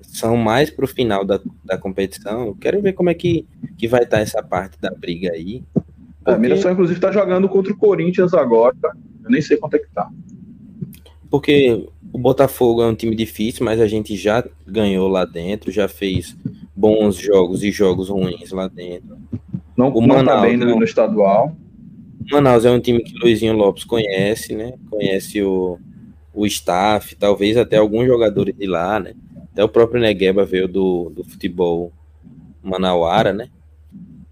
B: são mais para o final da, da competição. Eu quero ver como é que, que vai estar tá essa parte da briga aí.
A: Porque... É, Mirassol, inclusive, está jogando contra o Corinthians agora. Eu nem sei quanto é que tá.
B: Porque o Botafogo é um time difícil, mas a gente já ganhou lá dentro, já fez bons jogos e jogos ruins lá dentro.
A: Não, o não tá Manaus, tá bem no, no estadual.
B: Manaus é um time que o Luizinho Lopes conhece, né? Conhece o, o staff, talvez até alguns jogadores de lá, né? Até o próprio Negueba veio do, do futebol manauara, né?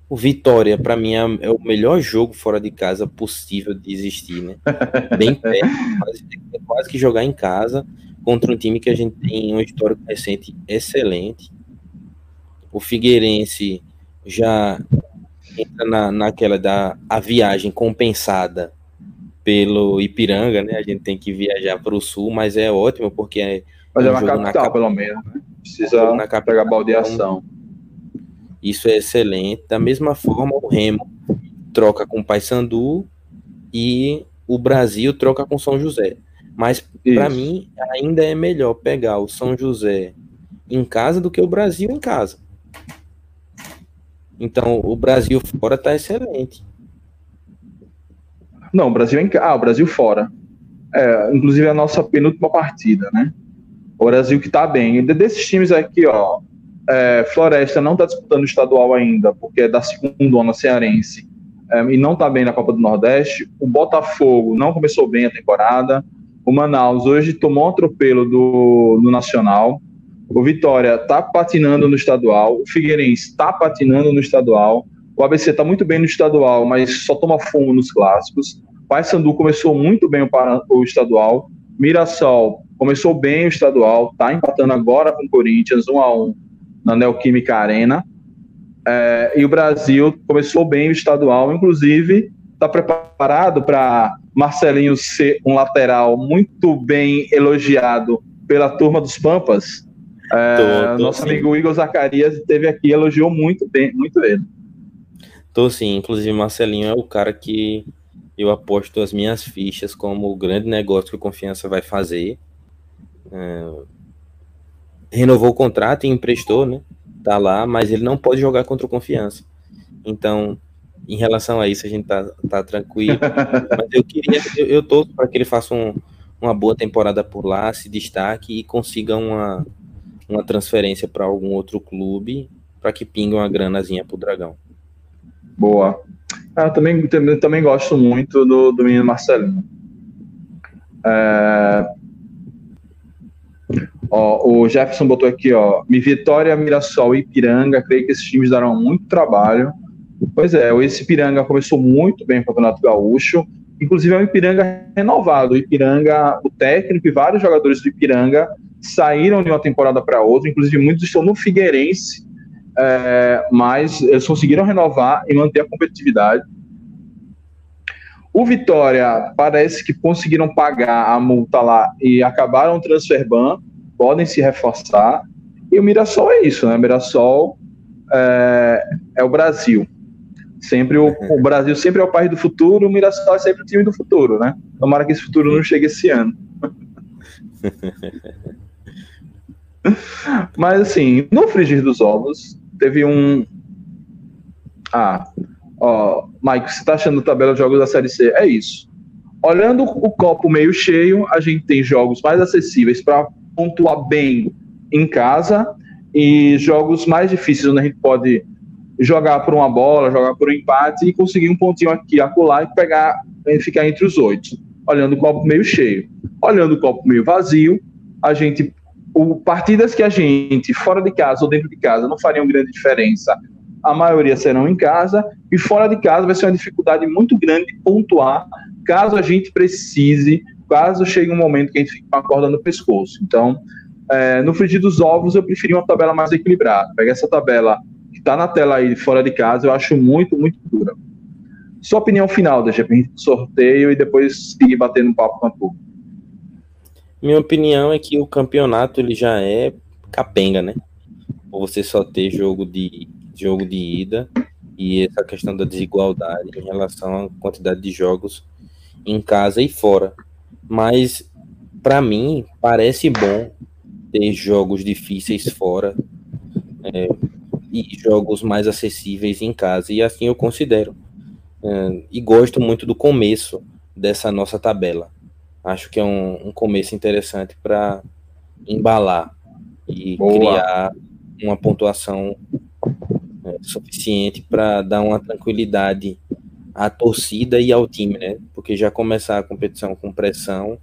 B: O Vitória, para mim, é, é, o melhor jogo fora de casa possível de existir, né? Bem perto, quase, é quase que jogar em casa contra um time que a gente tem um histórico recente excelente. O Figueirense já entra na, naquela da a viagem compensada pelo Ipiranga, né? A gente tem que viajar para o sul, mas é ótimo porque é.
A: Mas é uma capital, cap... pelo menos, né? Precisa na capital, pegar baldeação.
B: Isso é excelente. Da mesma forma, o Remo troca com o Paysandu e o Brasil troca com São José. Mas para mim ainda é melhor pegar o São José em casa do que o Brasil em casa. Então o Brasil fora está excelente.
A: Não, o Brasil em ah, o Brasil fora. É, inclusive a nossa penúltima partida, né? O Brasil que está bem. Desses times aqui, ó, é, Floresta não está disputando o estadual ainda, porque é da segunda onda cearense é, e não está bem na Copa do Nordeste. O Botafogo não começou bem a temporada. O Manaus hoje tomou um atropelo do, do Nacional. O Vitória está patinando no estadual. O Figueirense está patinando no estadual. O ABC está muito bem no estadual, mas só toma fumo nos clássicos. Paysandu começou muito bem o estadual. Mirassol começou bem o estadual, está empatando agora com o Corinthians, 1 a 1 na Neoquímica Arena. É, e o Brasil começou bem o estadual, inclusive está preparado para Marcelinho ser um lateral muito bem elogiado pela turma dos Pampas. É, tô, tô, nosso sim. amigo Igor Zacarias esteve aqui elogiou muito bem, muito ele.
B: Tô sim, inclusive Marcelinho é o cara que eu aposto as minhas fichas como o grande negócio que o Confiança vai fazer. É, renovou o contrato e emprestou, né? Tá lá, mas ele não pode jogar contra o Confiança. Então, em relação a isso, a gente tá, tá tranquilo. mas eu queria, eu, eu tô para que ele faça um, uma boa temporada por lá, se destaque e consiga uma, uma transferência para algum outro clube para que pingue uma granazinha pro Dragão.
A: Boa. Ah, também, também, também gosto muito do, do menino Marcelinho. É, Ó, o Jefferson botou aqui, ó, Vitória, Mirassol e Ipiranga, creio que esses times darão muito trabalho. Pois é, esse Ipiranga começou muito bem o Campeonato Gaúcho, inclusive é um Ipiranga renovado. O Ipiranga, o técnico e vários jogadores do Ipiranga saíram de uma temporada para outra, inclusive muitos estão no Figueirense, é, mas eles conseguiram renovar e manter a competitividade. O Vitória parece que conseguiram pagar a multa lá e acabaram o transfer ban, podem se reforçar. E o Mirassol é isso, né? O Mirassol é, é o Brasil. Sempre o, o, Brasil sempre é o país do futuro, o Mirassol é sempre o time do futuro, né? Tomara que esse futuro não chegue esse ano. Mas assim, no frigir dos ovos, teve um. Ah, ó, Mike, você tá achando a tabela de jogos da Série C? É isso. Olhando o copo meio cheio, a gente tem jogos mais acessíveis para pontuar bem em casa e jogos mais difíceis onde a gente pode jogar por uma bola, jogar por um empate e conseguir um pontinho aqui, acolá e pegar e ficar entre os oito. Olhando o copo meio cheio. Olhando o copo meio vazio, a gente o, partidas que a gente fora de casa ou dentro de casa não fariam grande diferença. A maioria serão em casa e fora de casa vai ser uma dificuldade muito grande de pontuar caso a gente precise caso chegue um momento que a gente fique com a corda no pescoço. Então, é, no frigir dos ovos, eu preferi uma tabela mais equilibrada. Pegar essa tabela que está na tela aí fora de casa, eu acho muito, muito dura. Sua opinião final, gente sorteio e depois seguir batendo um papo com a turma.
B: Minha opinião é que o campeonato ele já é capenga, né? Ou você só ter jogo de jogo de ida e essa questão da desigualdade em relação à quantidade de jogos em casa e fora. Mas para mim parece bom ter jogos difíceis fora é, e jogos mais acessíveis em casa. E assim eu considero. é, e gosto muito do começo dessa nossa tabela. Acho que é um, um começo interessante para embalar e Boa. criar uma pontuação é, suficiente para dar uma tranquilidade à torcida e ao time, né? Porque já começar a competição com pressão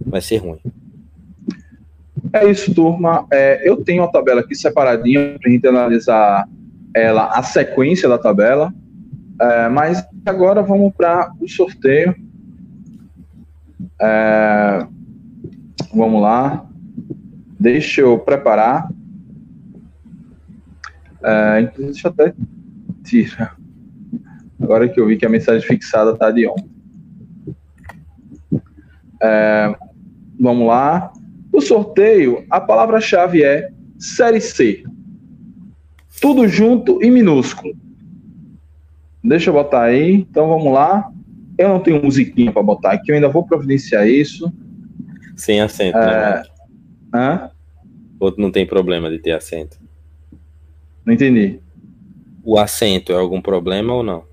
B: vai ser ruim.
A: É isso, turma. É, eu tenho a tabela aqui separadinha para a gente analisar ela, a sequência da tabela. É, mas agora vamos para o sorteio. É, vamos lá. Deixa eu preparar. É, deixa eu até tirar. Agora que eu vi que a mensagem fixada está de on. É, vamos lá. O sorteio, a palavra-chave é Série C. Tudo junto e minúsculo. Deixa eu botar aí. Então vamos lá. Eu não tenho musiquinha para botar aqui, eu ainda vou providenciar isso.
B: Sem acento, né, é... né? Hã? Outro não tem problema de ter acento.
A: Não entendi.
B: O acento é algum problema ou não?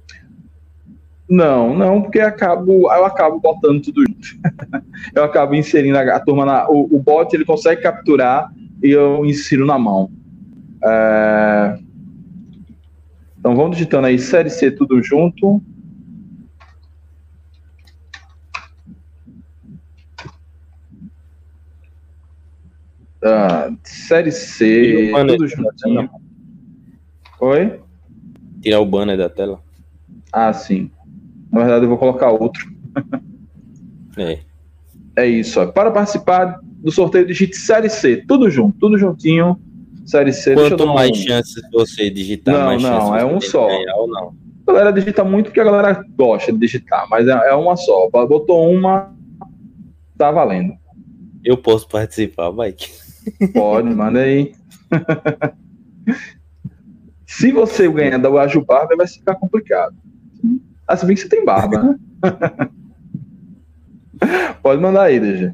A: Não, não, porque acabo, eu acabo botando tudo isso. eu acabo inserindo a, a turma na. O, o, bot ele consegue capturar e eu insiro na mão. É... Então vamos digitando aí série C tudo junto. Ah, série C, tudo juntinho. Oi?
B: Tirar o banner da tela.
A: Ah, sim. Na verdade, eu vou colocar outro.
B: é.
A: É isso. Ó. Para participar do sorteio, digite Série C. Tudo junto, tudo juntinho. Série C.
B: Quanto mais um... chances você digitar,
A: não,
B: mais
A: não, é um só. Ganhar, não? A galera digita muito porque a galera gosta de digitar, mas é, é uma só. Botou uma, tá valendo.
B: Eu posso participar, Mike?
A: Pode, manda aí. Se você ganhar da Uaju Barba, vai ficar complicado. Se bem que você tem barba, né? pode mandar aí, DG.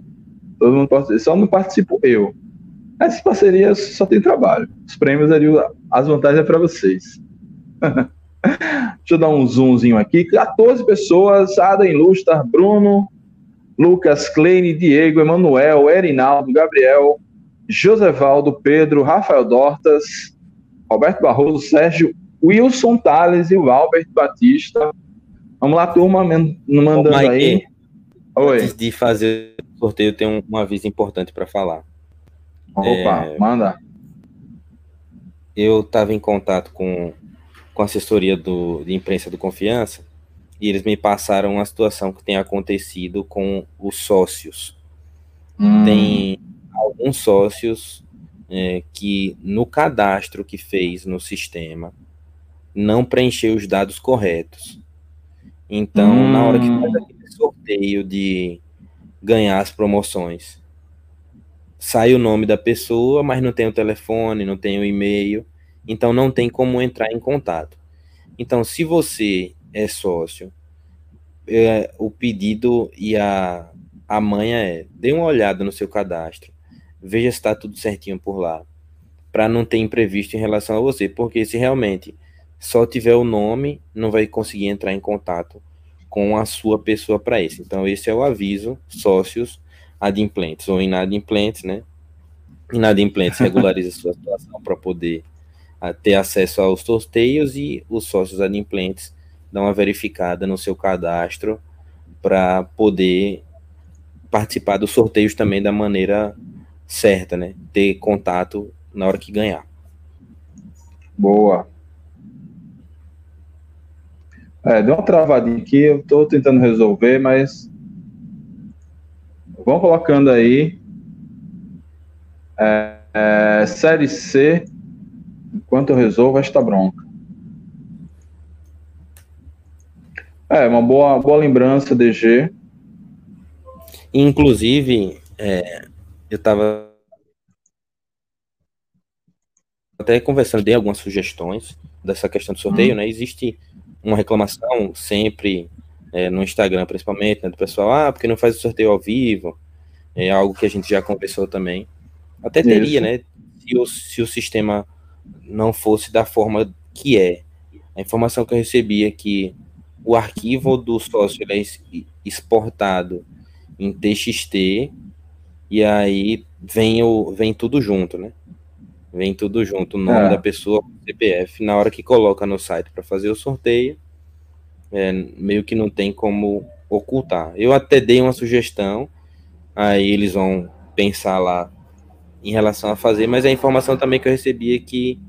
A: Todo mundo pode, só não participo eu. Essa parceria só tem trabalho. Os prêmios ali, as vantagens é para vocês. Deixa eu dar um zoomzinho aqui. 14 pessoas: Adam Lustar, Bruno, Lucas, Kleine, Diego, Emanuel, Erinaldo, Gabriel, Josevaldo, Pedro, Rafael Dortas, Roberto Barroso, Sérgio, Wilson Tales e o Albert Batista. Vamos lá, turma, mandando aí.
B: Oi. Antes de fazer o sorteio, tem um, um aviso importante para falar.
A: Opa, é, manda.
B: Eu estava em contato com, com a assessoria do, de imprensa do Confiança e eles me passaram uma situação que tem acontecido com os sócios. Hum. Tem alguns sócios é, que no cadastro que fez no sistema não preencheu os dados corretos. Então, hum. na hora que faz aquele sorteio de ganhar as promoções, sai o nome da pessoa, mas não tem o telefone, não tem o e-mail, então não tem como entrar em contato. Então, se você é sócio, é, o pedido e a, a manha é: dê uma olhada no seu cadastro, veja se está tudo certinho por lá, para não ter imprevisto em relação a você, porque se realmente só tiver o nome, não vai conseguir entrar em contato com a sua pessoa para isso. Então, esse é o aviso, sócios adimplentes ou inadimplentes, né? Inadimplentes regulariza sua situação para poder a, ah, ter acesso aos sorteios e os sócios adimplentes dão uma verificada no seu cadastro para poder participar dos sorteios também da maneira certa, né? Ter contato na hora que ganhar.
A: Boa. É, deu uma travadinha aqui, eu estou tentando resolver, mas vão colocando aí. É, é, série C, enquanto eu resolvo esta bronca. É, uma boa, boa lembrança, DG.
B: Inclusive, é, eu estava até conversando, dei algumas sugestões dessa questão do sorteio, hum. né? Existe uma reclamação sempre é, no Instagram, principalmente, né, do pessoal, ah, porque não faz o sorteio ao vivo, é algo que a gente já conversou também. Até teria, Isso. né, se o, se o sistema não fosse da forma que é. A informação que eu recebi é que o arquivo do sócio é exportado em TXT e aí vem, o, vem tudo junto, né? Vem tudo junto, o nome é. da pessoa, CPF. Na hora que coloca no site para fazer o sorteio, é, meio que não tem como ocultar. Eu até dei uma sugestão, aí eles vão pensar lá em relação a fazer, mas a informação também que eu recebi é que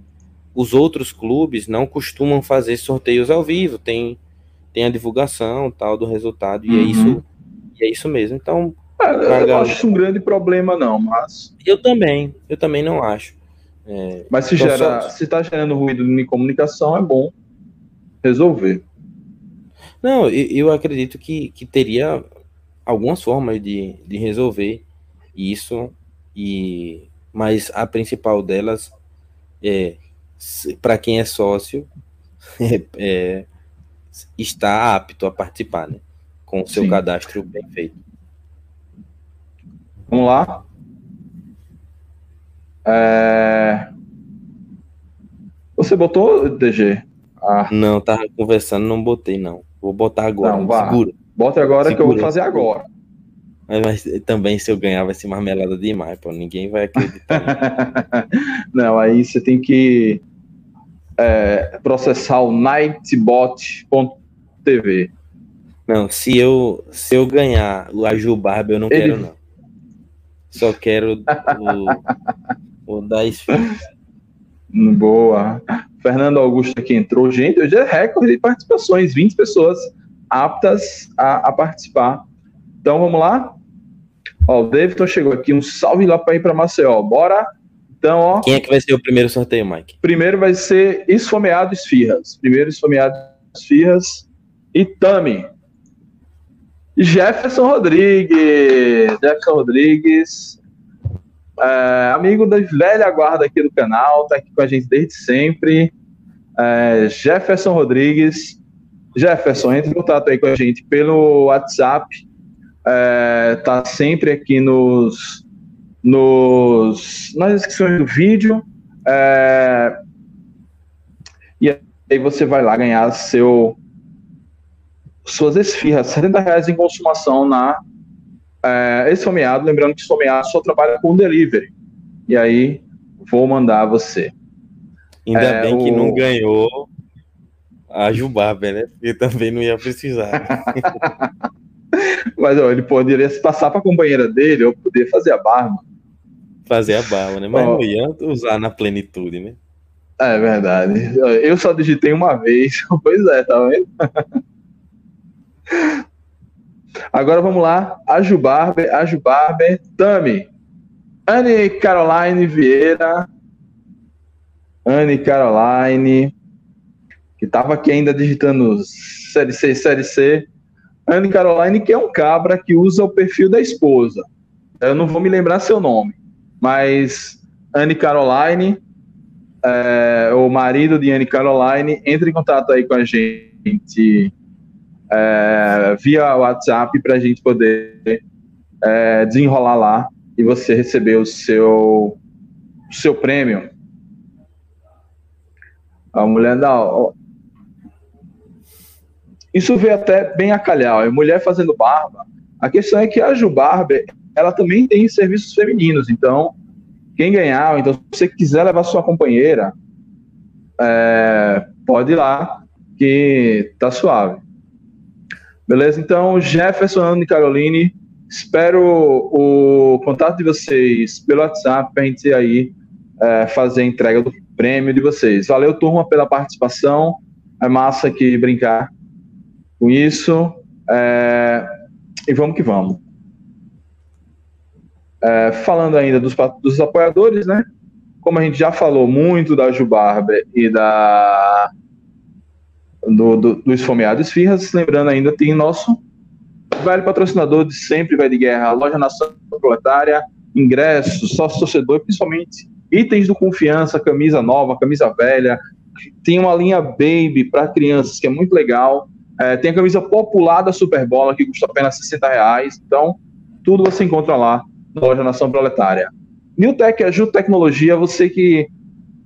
B: os outros clubes não costumam fazer sorteios ao vivo, tem, tem a divulgação tal do resultado, e é uhum. é isso e é isso mesmo. Então,
A: é, eu não acho isso um grande problema não, mas
B: eu também, eu também não acho.
A: É, mas se então gera, só... se está gerando ruído de comunicação, é bom resolver.
B: Não, eu, eu acredito que, que teria algumas formas de, de resolver isso, e mas a principal delas é para quem é sócio é, é, está apto a participar, né? Com o seu Sim. cadastro bem feito.
A: Vamos lá. É... Você botou, DG?
B: Ah. Não, tava conversando, não botei, não. Vou botar agora. Não,
A: vá. Segura. Bota agora Segura. que eu vou fazer agora.
B: Mas, mas, também se eu ganhar vai ser marmelada demais, pô. Ninguém vai acreditar.
A: não, aí você tem que é, processar o nightbot.tv.
B: Não, se eu, se eu ganhar o Ajubarba, eu não Ele... quero, não. Só quero o, o da
A: Boa. Fernando Augusto aqui entrou. Gente, hoje é recorde de participações, 20 pessoas aptas a, a participar. Então vamos lá? Ó, o Davidson chegou aqui, um salve lá para ir para Maceió. Bora? Então, ó.
B: Quem é que vai ser o primeiro sorteio, Mike?
A: Primeiro vai ser Esfomeado Esfirras. Primeiro Esfomeado Esfirras e Tami. Jefferson Rodrigues. Jefferson Rodrigues. É, amigo da velha guarda aqui do canal, tá aqui com a gente desde sempre. É, Jefferson Rodrigues. Jefferson, entre em contato aí com a gente pelo WhatsApp. É, tá sempre aqui nos, nos, nas descrições do vídeo. É, e aí você vai lá ganhar seu, suas esfirras, 70 reais em consumação na é, esfomeado. Lembrando que esfomeado só trabalha com delivery. E aí vou mandar você.
B: Ainda é, bem que não ganhou a Jubarber, né? Porque também não ia precisar.
A: Mas ó, ele poderia se passar para a companheira dele ou poder fazer a barba
B: fazer a barba, né? Mas oh. não ia usar na plenitude, né?
A: É verdade. Eu só digitei uma vez. Pois é, tá vendo? Agora vamos lá. Ajubarber, Ajubarber, Tami. Anne Caroline Vieira. Anne Caroline. Que tava aqui ainda digitando série C, série C. Anne Caroline, que é um cabra que usa o perfil da esposa. Eu não vou me lembrar seu nome. Mas Anne Caroline, é, o marido de Anne Caroline, entre em contato aí com a gente é, via WhatsApp para a gente poder é, desenrolar lá e você receber o seu, o seu prêmio. A mulher da. Isso veio até bem a calhar. A mulher fazendo barba. A questão é que a Ju ela também tem serviços femininos. Então, quem ganhar, então se você quiser levar sua companheira, é, pode ir lá, que tá suave. Beleza? Então, Jefferson, Ana e Caroline, espero o contato de vocês pelo WhatsApp para a gente aí é, fazer a entrega do prêmio de vocês. Valeu, turma, pela participação. É massa aqui brincar com isso. É, e vamos que vamos. É, falando ainda dos, dos apoiadores, né? Como a gente já falou muito da Jubarber e da do, do, Esfomeado Esfirras, lembrando ainda, tem nosso velho patrocinador de sempre, vai de guerra, Loja Nação Proletária, ingressos, sócio torcedor, principalmente itens do confiança, camisa nova, camisa velha, tem uma linha baby para crianças que é muito legal, é, tem a camisa popular da Superbola que custa apenas 60 reais, então tudo você encontra lá loja Nação Proletária. Newtec ajuda tecnologia, você que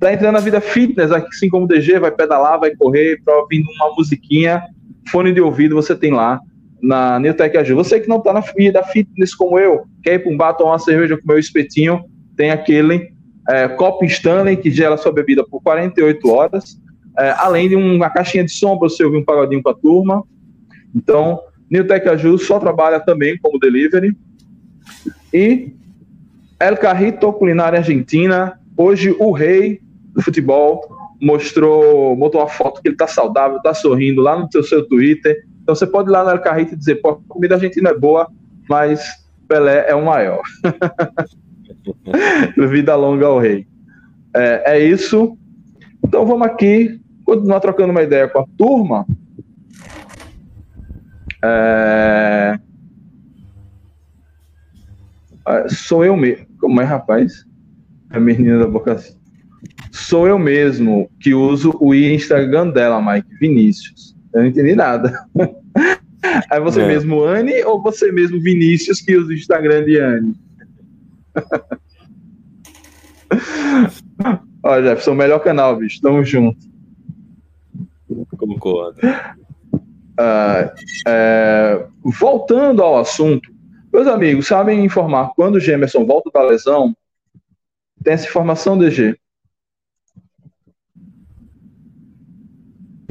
A: está entrando na vida fitness, assim como o DG, vai pedalar, vai correr, para ouvindo uma musiquinha, fone de ouvido você tem lá na Newtec Aju. Você que não está na vida fitness como eu, quer ir para um bar, tomar uma cerveja, comer um espetinho, tem aquele é, copo Stanley que gela sua bebida por 48 horas, é, além de uma caixinha de som para você ouvir um pagodinho com a turma. Então, Newtec Aju só trabalha também como delivery. E El Carrito Culinária Argentina, hoje o rei do futebol, mostrou, botou uma foto que ele está saudável, está sorrindo lá no seu, seu Twitter. Então você pode ir lá no El e dizer, pô, a comida argentina é boa, mas Pelé é o maior. Vida longa ao rei. É, é, isso. Então vamos aqui continuar trocando uma ideia com a turma. É... é sou eu mesmo. Como é, rapaz? A menina da boca assim. Sou eu mesmo que uso o Instagram dela, Mike Vinícius. Eu não entendi nada. É você é. mesmo, Anne, ou você mesmo, Vinícius, que usa o Instagram de Anne? Olha, Jefferson, o melhor canal, bicho. Tamo junto.
B: Concordo.
A: Uh, é, voltando ao assunto, meus amigos, sabem informar quando o Gemerson volta da lesão? Tem essa informação, DG?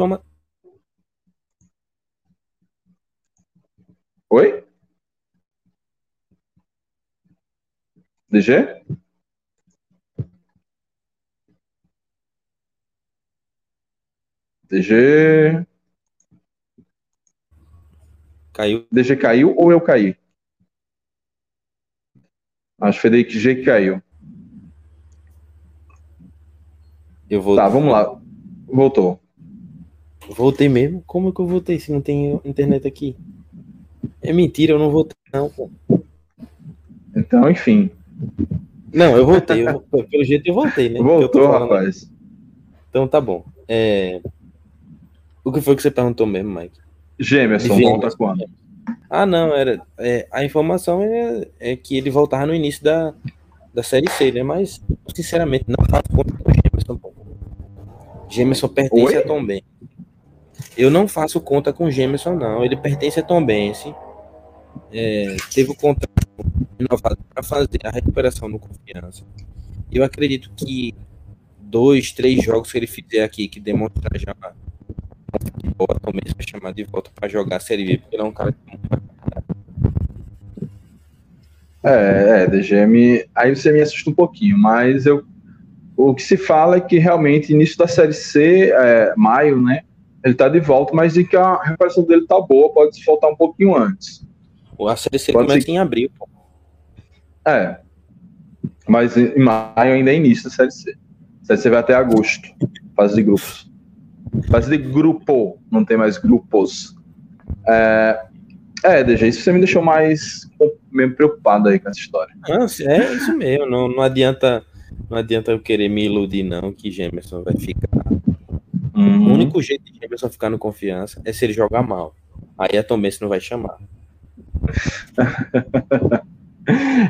B: Toma.
A: Oi? DG? DG.
B: Caiu.
A: DG caiu ou eu caí? Acho que foi que G caiu.
B: Eu vou.
A: Tá, vamos lá. Voltou.
B: Voltei mesmo? Como que eu voltei se não tem internet aqui? É mentira, eu não voltei, não, pô.
A: Então, enfim.
B: Não, eu voltei. Eu, pelo jeito eu voltei, né?
A: Voltou, rapaz.
B: Então tá bom. É... O que foi que você perguntou mesmo, Mike?
A: Gêmeos, volta quando?
B: Ah, não, era. É, a informação é, é, que ele voltava no início da, da série C, né? Mas, sinceramente, não faço conta com o Gemerson. Gemerson pertence Oi? a Tom Ben. Eu não faço conta com o Gemerson, não. Ele pertence a Tom Bense. É, teve o contrato renovado para fazer a recuperação no confiança. Eu acredito que dois, três jogos que ele fizer aqui que demonstrar já futebol, Tom Bense vai chamar de volta para jogar a Série B, porque ele é um cara que
A: é, é, DGM, aí você me assusta um pouquinho, mas eu, o que se fala é que realmente início da Série C, é, maio, né, ele tá de volta, mas de que a recuperação dele tá boa, pode se faltar um pouquinho antes.
B: A Série C pode começa ser... em abril, pô.
A: É, mas em maio ainda é início da Série C. A Série C vai até agosto, fase de grupos. Fase de grupo, não tem mais grupos. É, é, DG, isso você me deixou mais meio preocupado aí com essa história.
B: Não, é isso mesmo, não, não adianta não adianta eu querer me iludir não que Gemerson vai ficar. Uhum. O único jeito de Gemerson ficar no confiança é se ele jogar mal. Aí a Tom não vai chamar.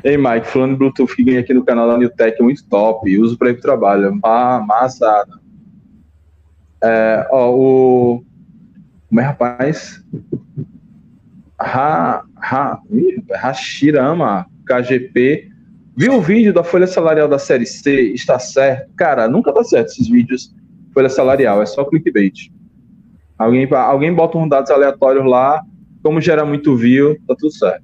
A: Ei, Mike, falando de Bluetooth que ganhei aqui no canal da Newtech, muito top. Uso para ir pro trabalho. Ah, massa. É, ó, o. Como é, rapaz? Ha, ha, Hashirama, KGP. Viu o vídeo da folha salarial da série C? Está certo? Cara, nunca tá certo esses vídeos. Folha salarial, é só clickbait. Alguém, alguém bota uns dados aleatórios lá, como gera muito view, tá tudo certo.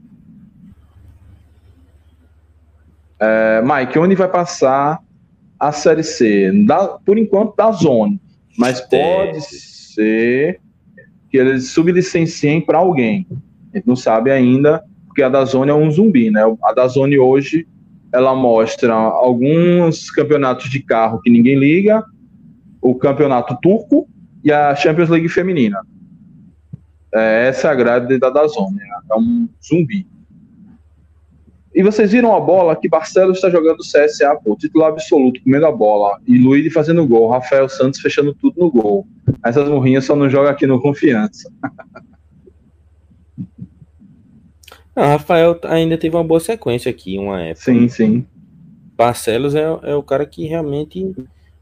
A: É, Mike, onde vai passar a série C? Da, por enquanto, da Zone. Mas pode ser que eles sublicenciem para alguém. A gente não sabe ainda, porque a da Zone é um zumbi, né? A da Zone hoje ela mostra alguns campeonatos de carro que ninguém liga, o campeonato turco e a Champions League feminina. É, essa é a grade da Dazone, né? é um zumbi. E vocês viram a bola que Barcelos está jogando CSA, pô, titular absoluto, comendo a bola. E Luiz fazendo gol, Rafael Santos fechando tudo no gol. Essas morrinhas só não joga aqui no Confiança.
B: Não, Rafael ainda teve uma boa sequência aqui, uma época.
A: Sim, sim.
B: Barcelos é, é o cara que realmente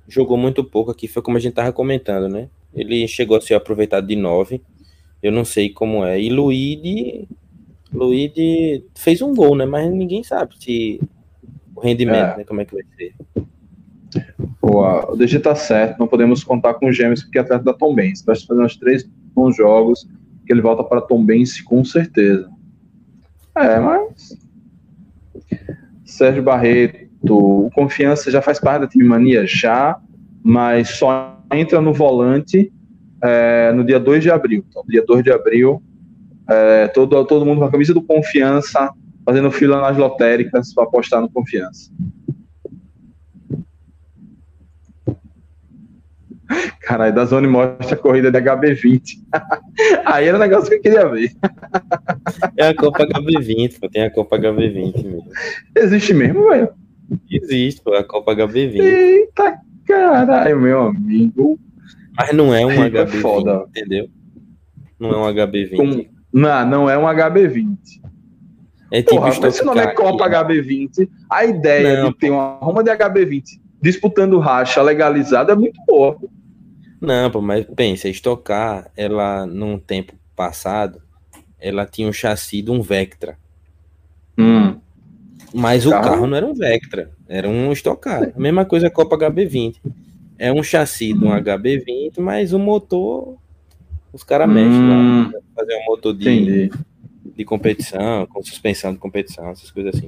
B: jogou muito pouco aqui, foi como a gente estava comentando, né? Ele chegou a ser aproveitado de 9, Eu não sei como é. E Luíde, Luíde fez um gol, né? Mas ninguém sabe se o rendimento, é. né? Como é que vai ser.
A: Boa. O DG tá certo, não podemos contar com o Gêmeos porque é atleta da Tom Benz. Basta fazer uns três bons jogos que ele volta para Tom Benz com certeza. É, mas. Sérgio Barreto, o Confiança já faz parte da time mania já, mas só entra no volante é, no dia 2 de abril. Então, dia 2 de abril, é, todo, todo mundo com a camisa do Confiança, fazendo fila nas lotéricas para apostar no Confiança. Caralho, da Zone mostra a corrida de HB20. Aí era o negócio que eu queria ver.
B: É a Copa HB20, pô. Tem a Copa HB20 mesmo.
A: Existe mesmo, velho?
B: Existe, pô. A Copa HB20.
A: Eita caralho, meu amigo.
B: Mas não é um HB20, foda. entendeu? Não é um HB20. Com...
A: Não, não é um HB20. É tipo Porra, esse nome é Copa HB20. A ideia não, de ter uma Roma de HB20 disputando racha legalizada é muito boa.
B: Não, pô, mas pensa, Estocar, ela, num tempo passado, ela tinha um chassi de um Vectra.
A: Hum.
B: Mas o carro não era um Vectra, era um Estocar. A mesma coisa a Copa HB20. É um chassi de um HB20, mas o motor, os caras hum. mexem lá. Hum. Fazer um motor de, de competição, com suspensão de competição, essas coisas assim.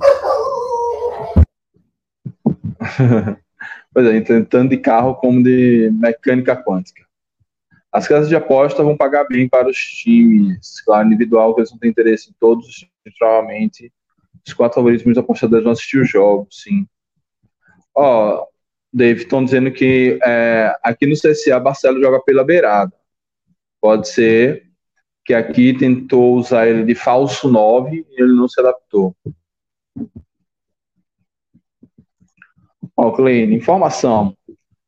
A: Pois é, então, tanto de carro como de mecânica quântica. As casas de aposta vão pagar bem para os times. Claro, individual, que eles não têm interesse em todos os times, provavelmente. Os quatro favoritos dos apostadores vão assistir os jogos, sim. Ó, Dave, estão dizendo que é, aqui no CSA, Barcelo joga pela beirada. Pode ser que aqui tentou usar ele de falso 9 e ele não se adaptou. Ó, Kleine, informação.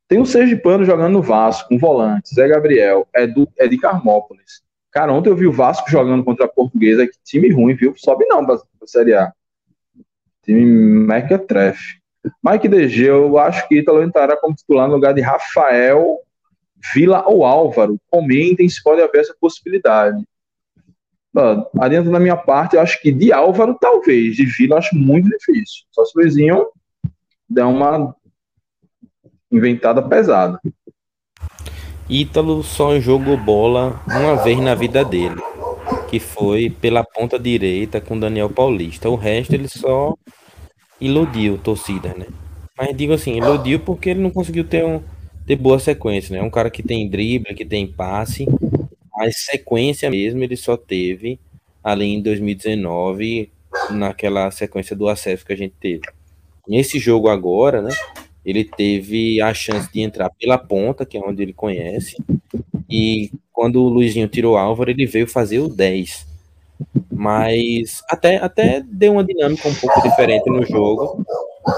A: Tem um Sergipano jogando no Vasco, um volante, Zé Gabriel, é, do, é de Carmópolis. Cara, ontem eu vi o Vasco jogando contra a Portuguesa, que time ruim, viu? Sobe não pra, pra Série A. Time mequetrefe. Mike DG, eu acho que Ítalo entrará como titular no lugar de Rafael, Vila ou Álvaro. Comentem se pode haver essa possibilidade. Adianta da minha parte, eu acho que de Álvaro, talvez. De Vila, eu acho muito difícil. Só se o Luizinho der uma inventada pesada.
B: Ítalo só jogou bola uma vez na vida dele, que foi pela ponta direita com Daniel Paulista. O resto ele só iludiu torcida, né? Mas digo assim, iludiu porque ele não conseguiu ter, um, ter boa sequência, né? Um cara que tem drible, que tem passe, mas sequência mesmo ele só teve ali em 2019, naquela sequência do acesso que a gente teve. Nesse jogo agora, né? Ele teve a chance de entrar pela ponta, que é onde ele conhece. E quando o Luizinho tirou o Álvaro, ele veio fazer o 10. Mas até, até deu uma dinâmica um pouco diferente no jogo.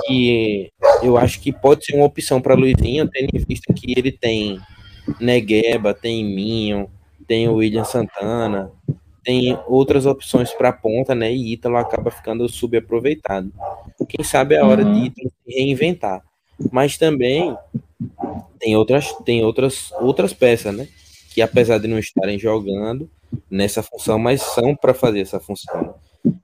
B: E eu acho que pode ser uma opção para Luizinho, tendo em vista que ele tem Negueba, tem Minho, tem o William Santana, tem outras opções para ponta, né? E Ítalo acaba ficando subaproveitado. Quem sabe é a hora uhum. de Ítalo se reinventar. Mas também tem outras, tem outras, outras peças, né? Que apesar de não estarem jogando nessa função, mas são para fazer essa função.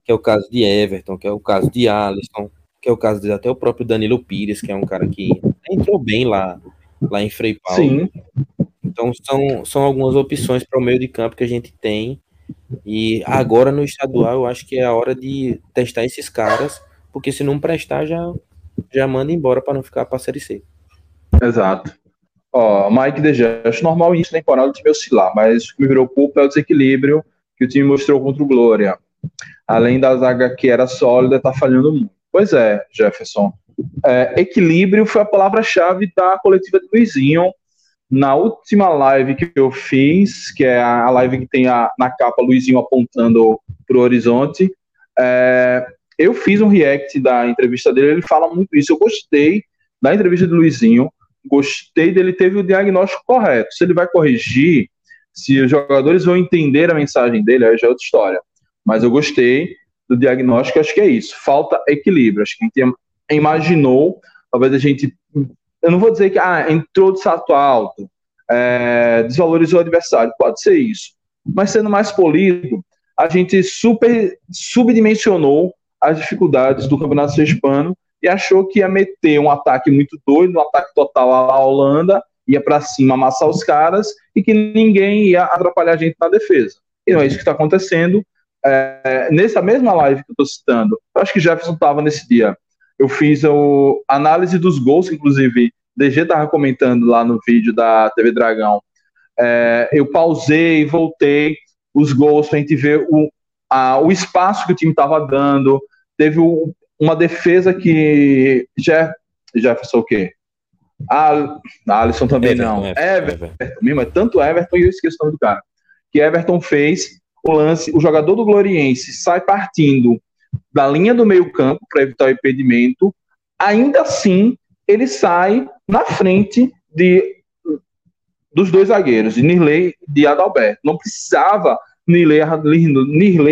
B: Que é o caso de Everton, que é o caso de Alisson, que é o caso de até o próprio Danilo Pires, que é um cara que entrou bem lá, lá em Frei Paulo. Sim. Então são, são algumas opções para o meio de campo que a gente tem e agora no estadual eu acho que é a hora de testar esses caras, porque se não prestar já já manda embora para não ficar para a série C.
A: Exato. Ó, Mike DG, acho normal isso temporada o time oscilar, mas o que me virou culpa é o desequilíbrio que o time mostrou contra o Glória. Além da zaga que era sólida, tá falhando muito. Pois é, Jefferson. É, equilíbrio foi a palavra-chave da coletiva de Luizinho na última live que eu fiz, que é a live que tem a, na capa Luizinho apontando para o horizonte, é, eu fiz um react da entrevista dele, ele fala muito isso. Eu gostei da entrevista do Luizinho, gostei dele, teve o diagnóstico correto. Se ele vai corrigir, se os jogadores vão entender a mensagem dele, aí já é outra história. Mas eu gostei do diagnóstico, acho que é isso. Falta equilíbrio. Acho que a gente imaginou, talvez a gente eu não vou dizer que ah, entrou de salto alto, é, desvalorizou o adversário, pode ser isso, mas sendo mais polido, a gente super subdimensionou as dificuldades do Campeonato Sergipano achou que ia meter um ataque muito doido, um ataque total à Holanda, ia para cima amassar os caras e que ninguém ia atrapalhar a gente na defesa. E não é isso que está acontecendo. É, nessa mesma live que eu estou citando, eu acho que Jefferson estava nesse dia. Eu fiz a análise dos gols, inclusive DG estava comentando lá no vídeo da TV Dragão. É, eu pausei, voltei os gols para a gente ver o, a, o espaço que o time estava dando. Teve o, uma defesa que Jeff, Jefferson o quê? A, a Alisson também Everton, não. Everton, Everton. Mesmo, é tanto Everton e eu esqueço o nome do cara. Que Everton fez o lance, o jogador do Gloriense sai partindo da linha do meio campo para evitar o impedimento, ainda assim ele sai na frente de dos dois zagueiros, de Nirley e de Adalberto. Não precisava Nirley,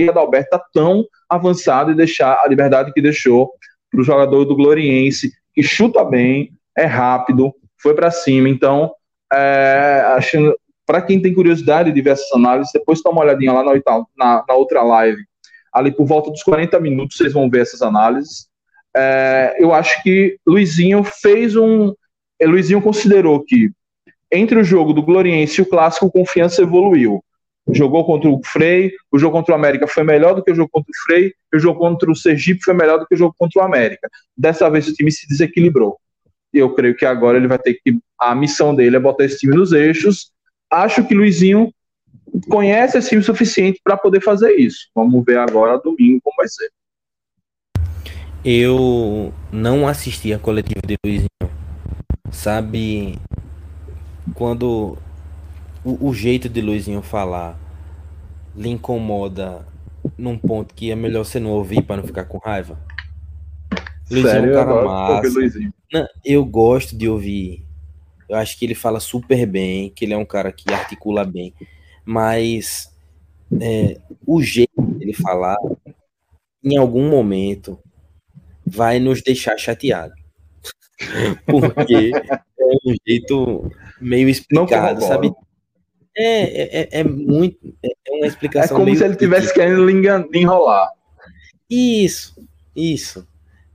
A: Adalberto estar tá tão avançado e deixar a liberdade que deixou para o jogador do Gloriense, que chuta bem, é rápido, foi para cima. Então, é, para quem tem curiosidade de ver essas análises, depois dá uma olhadinha lá na, na, na, outra live. Ali por volta dos 40 minutos vocês vão ver essas análises. É, eu acho que Luizinho fez um. Luizinho considerou que entre o jogo do Gloriense e o Clássico, confiança evoluiu jogou contra o Frei, o jogo contra o América foi melhor do que o jogo contra o Frei, o jogo contra o Sergipe foi melhor do que o jogo contra o América. Dessa vez o time se desequilibrou. E eu creio que agora ele vai ter que. A missão dele é botar esse time nos eixos. Acho que Luizinho conhece esse time o suficiente para poder fazer isso. Vamos ver agora domingo como vai ser.
B: Eu não assisti a coletiva de Luizinho. Sabe quando o, o jeito de Luizinho falar lhe incomoda num ponto que é melhor você não ouvir para não ficar com raiva?
A: Luizinho Sério, é um cara massa.
B: Não, eu gosto de ouvir. Eu acho que ele fala super bem, que ele é um cara que articula bem. Mas é, o jeito dele falar, em algum momento, vai nos deixar chateado. Porque é um jeito meio explicado, sabe? É, é, é, é muito. É, é uma explicação.
A: É como se ele tivesse querendo enrolar.
B: Isso, isso.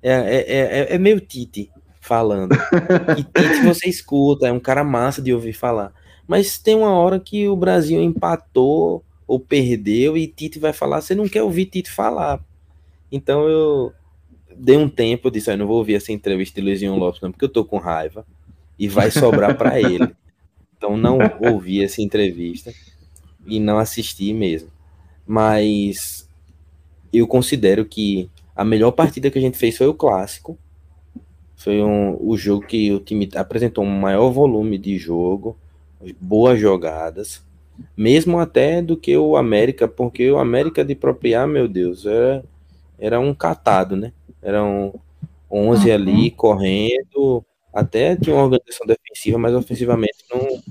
B: É, é, é, é meio Tite falando. E Tite você escuta, é um cara massa de ouvir falar. Mas tem uma hora que o Brasil empatou ou perdeu e Tite vai falar, você não quer ouvir Tite falar. Então eu dei um tempo, eu disse, ah, não vou ouvir essa entrevista de Luizinho Lopes não, porque eu tô com raiva e vai sobrar para ele. Então não ouvi essa entrevista e não assisti mesmo. Mas eu considero que a melhor partida que a gente fez foi o clássico. Foi um, o jogo que o time apresentou um maior volume de jogo, boas jogadas, mesmo até do que o América, porque o América de propriar, meu Deus, era, era um catado, né? Eram 11 ali correndo, até tinha uma organização defensiva, mas ofensivamente não,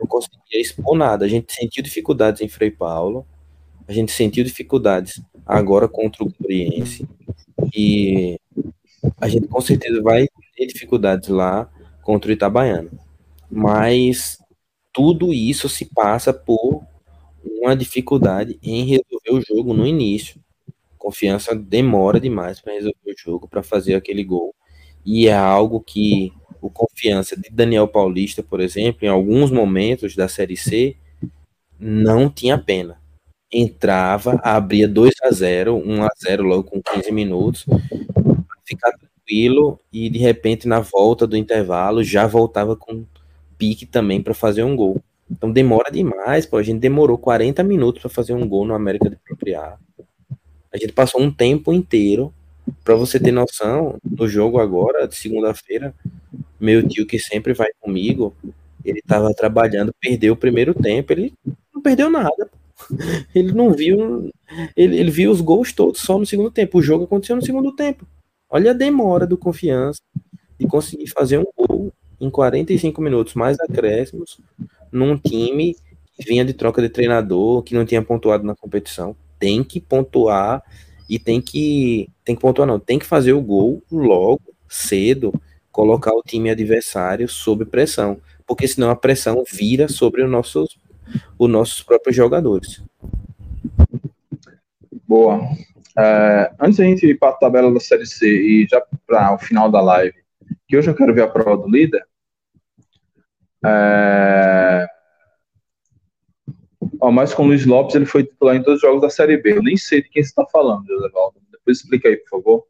B: não conseguia expor nada. A gente sentiu dificuldades em Frei Paulo, a gente sentiu dificuldades agora contra o Gloriense, e a gente com certeza vai ter dificuldades lá contra o Itabaiano. Mas tudo isso se passa por uma dificuldade em resolver o jogo no início. Confiança demora demais para resolver o jogo, para fazer aquele gol e é algo que o confiança de Daniel Paulista, por exemplo, em alguns momentos da Série C, não tinha pena. Entrava, abria 2 a 0 1 a 0 logo com 15 minutos, ficar tranquilo e de repente na volta do intervalo já voltava com pique também para fazer um gol. Então demora demais, pô. A gente demorou 40 minutos para fazer um gol no América de Propriar. A gente passou um tempo inteiro Pra você ter noção, no jogo agora, de segunda-feira, meu tio que sempre vai comigo, ele tava trabalhando, perdeu o primeiro tempo, ele não perdeu nada. Ele não viu, ele, ele viu os gols todos só no segundo tempo. O jogo aconteceu no segundo tempo. Olha a demora do confiança de conseguir fazer um gol em 45 minutos mais acréscimos num time que vinha de troca de treinador, que não tinha pontuado na competição. Tem que pontuar e tem que tem que pontuar não, tem que fazer o gol logo, cedo, colocar o time adversário sob pressão, porque senão a pressão vira sobre os nossos os nossos próprios jogadores.
A: Boa. É, antes da gente ir para a tabela da Série C e já para o final da live, que hoje eu quero ver a prova do líder. É... Mas com o Luiz Lopes ele foi titular em todos os jogos da Série B. Eu nem sei de quem você está falando, José Valdo. Depois explica aí, por favor.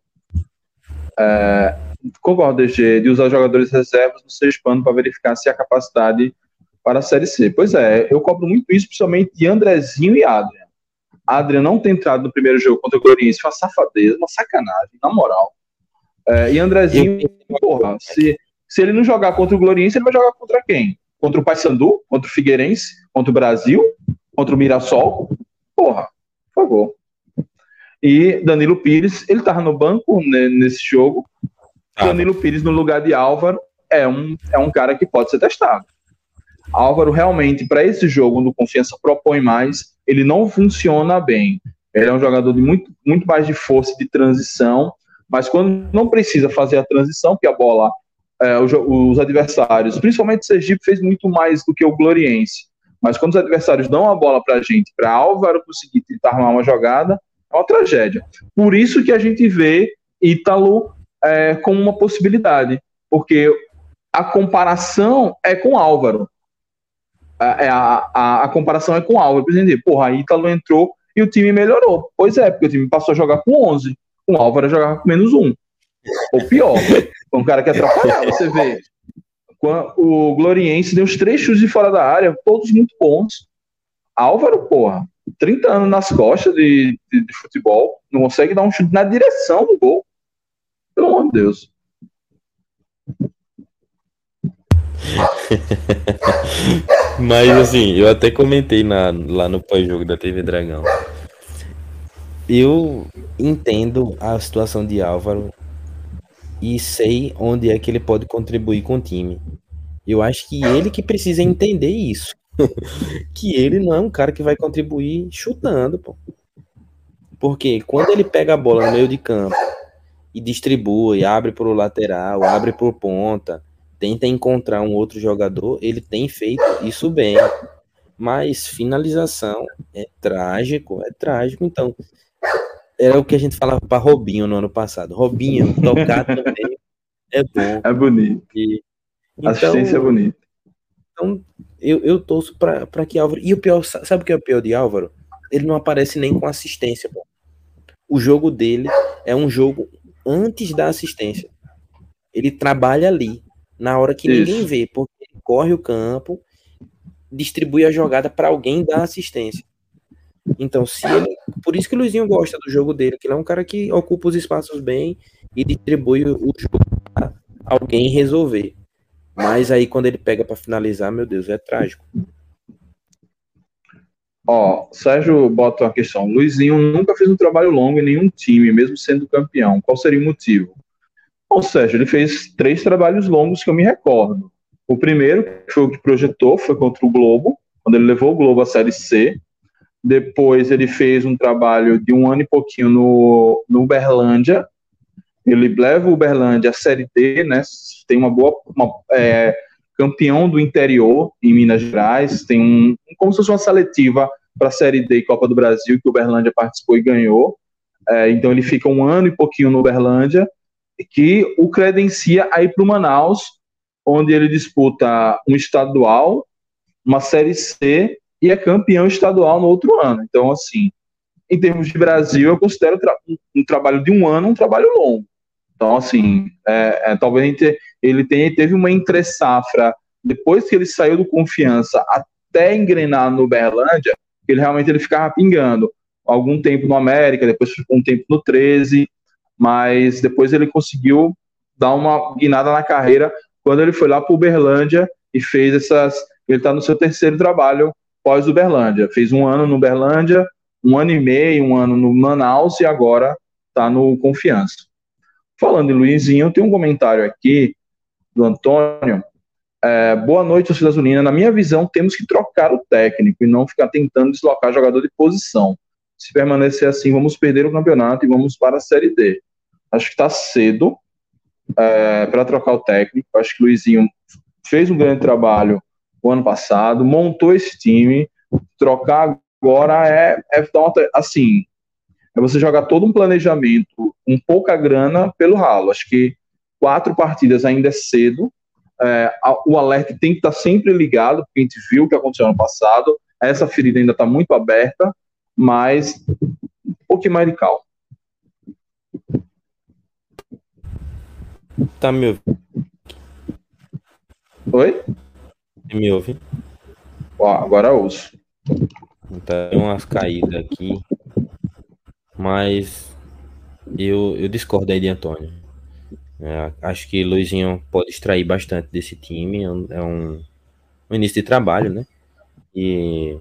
A: É... Concordo, DG, de usar jogadores reservas no seu pano para verificar se há capacidade para a Série C. Pois é, eu cobro muito isso, principalmente de Andrezinho e Adrian. Adrian não ter entrado no primeiro jogo contra o Corinthians foi uma safadeza, uma sacanagem, na moral. É, e Andrezinho, porra, se, se ele não jogar contra o Gloriense, ele vai jogar contra quem? Contra o Paysandu? Contra o Figueirense? Contra o Brasil? Contra o Mirassol? Porra, por favor. E Danilo Pires, ele tava no banco né, nesse jogo. Ah. Danilo Pires no lugar de Álvaro é um, é um cara que pode ser testado. Álvaro realmente, para esse jogo, onde o Confiança propõe mais, ele não funciona bem. Ele é um jogador de muito, muito mais de força de transição mas quando não precisa fazer a transição, que a bola, é, os, os, adversários, principalmente o Sergipe, fez muito mais do que o Gloriense. Mas quando os adversários dão a bola para a gente, para Álvaro conseguir tentar armar uma jogada, é uma tragédia. Por isso que a gente vê Ítalo é, como uma possibilidade, porque a comparação é com Álvaro. A, é, a, a, a comparação é com Álvaro. Por exemplo, porra, Ítalo entrou e o time melhorou. Pois é, porque o time passou a jogar com 11 o Álvaro jogava com menos um. Ou pior, um cara que atrapalhava, você vê. O Gloriense deu uns três chutes de fora da área, todos muito bons. Álvaro, porra, 30 anos nas costas de, de, de futebol, não consegue dar um chute na direção do gol. Pelo amor de Deus.
B: Mas assim, eu até comentei na, lá no pós-jogo da TV Dragão eu entendo a situação de Álvaro e sei onde é que ele pode contribuir com o time. Eu acho que ele que precisa entender isso. que ele não é um cara que vai contribuir chutando, pô. Porque quando ele pega a bola no meio de campo e distribui, abre para o lateral, abre por ponta, tenta encontrar um outro jogador, ele tem feito isso bem. Mas finalização é trágico, é trágico. Então, era o que a gente falava para Robinho no ano passado. Robinho, tocar também é bom.
A: É bonito. E, então, Assistência é bonita.
B: Então, eu, eu torço para que Álvaro. E o pior, sabe o que é o pior de Álvaro? Ele não aparece nem com assistência. Pô. O jogo dele é um jogo antes da assistência. Ele trabalha ali, na hora que Isso. ninguém vê, porque ele corre o campo, distribui a jogada para alguém dar assistência. Então, se ele. Por isso que o Luizinho gosta do jogo dele, que ele é um cara que ocupa os espaços bem e distribui o jogo para alguém resolver. Mas aí quando ele pega para finalizar, meu Deus, é trágico.
A: Ó, Sérgio bota uma questão. Luizinho nunca fez um trabalho longo em nenhum time, mesmo sendo campeão. Qual seria o motivo? Bom, Sérgio, ele fez três trabalhos longos que eu me recordo. O primeiro, que foi o que projetou, foi contra o Globo, quando ele levou o Globo à Série C, depois ele fez um trabalho de um ano e pouquinho no, no Uberlândia. Ele leva o Uberlândia à Série D, né? Tem uma boa. Uma, é, campeão do interior em Minas Gerais. Tem um. como se fosse uma seletiva para a Série D e Copa do Brasil, que o Uberlândia participou e ganhou. É, então ele fica um ano e pouquinho no Uberlândia, que o credencia a ir para o Manaus, onde ele disputa um estadual, uma Série C e é campeão estadual no outro ano. Então, assim, em termos de Brasil, eu considero tra um trabalho de um ano um trabalho longo. Então, assim, é, é, talvez ele tenha, teve uma entre-safra depois que ele saiu do Confiança até engrenar no Berlândia, ele realmente ele ficava pingando. Algum tempo no América, depois ficou um tempo no 13, mas depois ele conseguiu dar uma guinada na carreira quando ele foi lá para o Uberlândia e fez essas. Ele está no seu terceiro trabalho pós-Uberlândia. Fez um ano no Uberlândia, um ano e meio, um ano no Manaus e agora está no Confiança. Falando em Luizinho, tem um comentário aqui do Antônio. É, boa noite, Cidade Unina. Na minha visão, temos que trocar o técnico e não ficar tentando deslocar jogador de posição. Se permanecer assim, vamos perder o campeonato e vamos para a Série D. Acho que está cedo é, para trocar o técnico. Acho que o Luizinho fez um grande trabalho o ano passado, montou esse time, trocar agora é, é assim, é você jogar todo um planejamento, um pouca grana pelo ralo. Acho que quatro partidas ainda é cedo. É, o alerta tem que estar sempre ligado, porque a gente viu o que aconteceu ano passado. Essa ferida ainda está muito aberta, mas um pouquinho mais de calma.
B: Tá me ouvindo?
A: Oi?
B: Me ouve?
A: Ó, agora ouço.
B: Tá umas caídas aqui. Mas eu, eu discordo aí de Antônio. É, acho que Luizinho pode extrair bastante desse time. É um, é um início de trabalho, né? E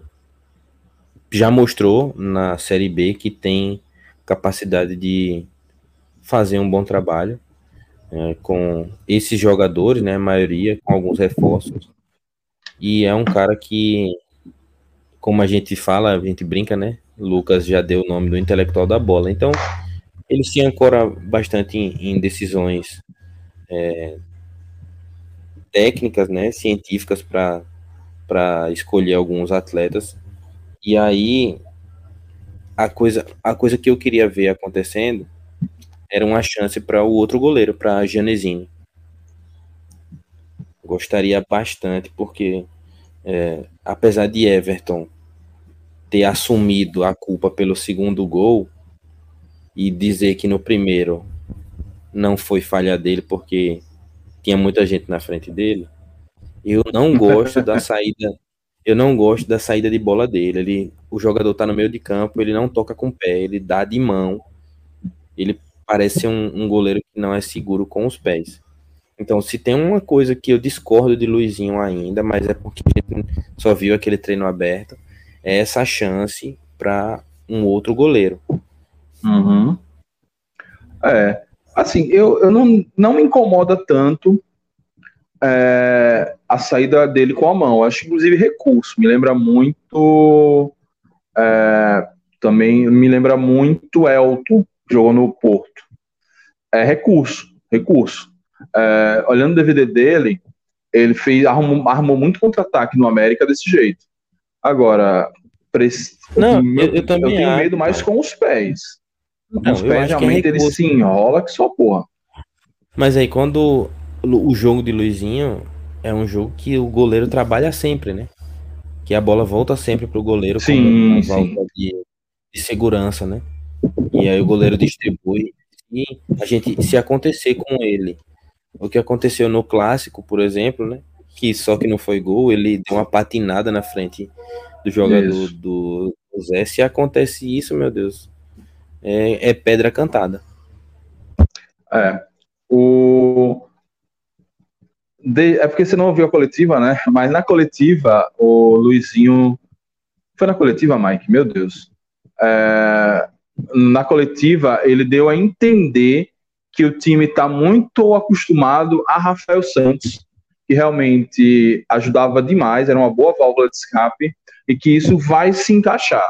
B: já mostrou na Série B que tem capacidade de fazer um bom trabalho é, com esses jogadores, né? A maioria com alguns reforços. E é um cara que, como a gente fala, a gente brinca, né? Lucas já deu o nome do intelectual da bola. Então, ele se ancora bastante em, em decisões é, técnicas, né? Científicas para escolher alguns atletas. E aí, a coisa, a coisa que eu queria ver acontecendo era uma chance para o outro goleiro, para Janezinho. Gostaria bastante, porque é, apesar de Everton ter assumido a culpa pelo segundo gol e dizer que no primeiro não foi falha dele porque tinha muita gente na frente dele, eu não gosto da saída. Eu não gosto da saída de bola dele. Ele, o jogador tá no meio de campo, ele não toca com o pé, ele dá de mão. Ele parece um, um goleiro que não é seguro com os pés. Então, se tem uma coisa que eu discordo de Luizinho ainda, mas é porque só viu aquele treino aberto, é essa chance para um outro goleiro.
A: Uhum. É, assim, eu, eu não, não me incomoda tanto é, a saída dele com a mão. Eu acho, inclusive, recurso. Me lembra muito. É, também me lembra muito Elton, jogou no Porto é recurso, recurso. É, olhando o DVD dele, ele fez arrumou, armou muito contra-ataque no América desse jeito. Agora, preci...
B: não, eu, eu, também
A: eu tenho medo mais com os pés.
B: Não,
A: os pés realmente é ele se enrola que só porra.
B: Mas aí quando o jogo de Luizinho é um jogo que o goleiro trabalha sempre, né? Que a bola volta sempre pro goleiro
A: sim,
B: de, de segurança, né? E aí o goleiro distribui e a gente, se acontecer com ele, o que aconteceu no clássico, por exemplo, né? Que só que não foi gol, ele deu uma patinada na frente do jogador do, do Zé. Se acontece isso, meu Deus, é, é pedra cantada.
A: É. O... De... É porque você não ouviu a coletiva, né? Mas na coletiva, o Luizinho. Foi na coletiva, Mike? Meu Deus. É na coletiva, ele deu a entender que o time está muito acostumado a Rafael Santos, que realmente ajudava demais, era uma boa válvula de escape, e que isso vai se encaixar.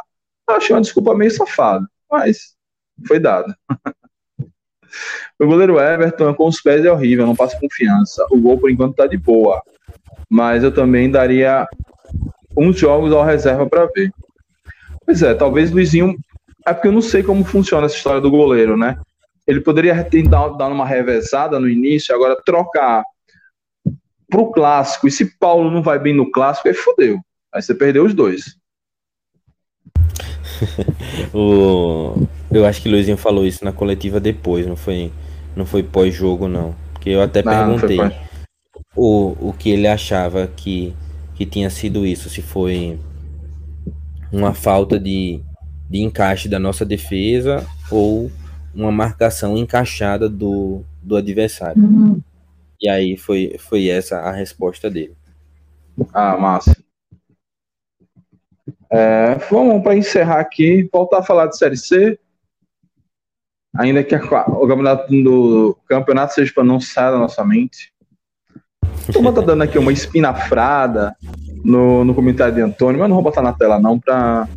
A: Eu achei uma desculpa meio safada, mas foi dada. o goleiro Everton com os pés é horrível, não passa confiança. O gol, por enquanto, está de boa. Mas eu também daria uns jogos ao reserva para ver. Pois é, talvez Luizinho é porque eu não sei como funciona essa história do goleiro, né? Ele poderia tentar dar uma revezada no início, agora trocar pro clássico. E se Paulo não vai bem no clássico, aí fodeu. Aí você perdeu os dois.
B: o... Eu acho que o Luizinho falou isso na coletiva depois, não foi, não foi pós-jogo, não. Porque eu até não, perguntei não o, o que ele achava que, que tinha sido isso, se foi uma falta de, de encaixe da nossa defesa ou uma marcação encaixada do, do adversário. Uhum. E aí foi, foi essa a resposta dele.
A: Ah, massa. É, vamos para encerrar aqui, voltar a falar de Série C. Ainda que a, o campeonato do campeonato seja para da nossa mente. Estou tá dando aqui uma espinafrada no, no comentário de Antônio, mas não vou botar na tela não para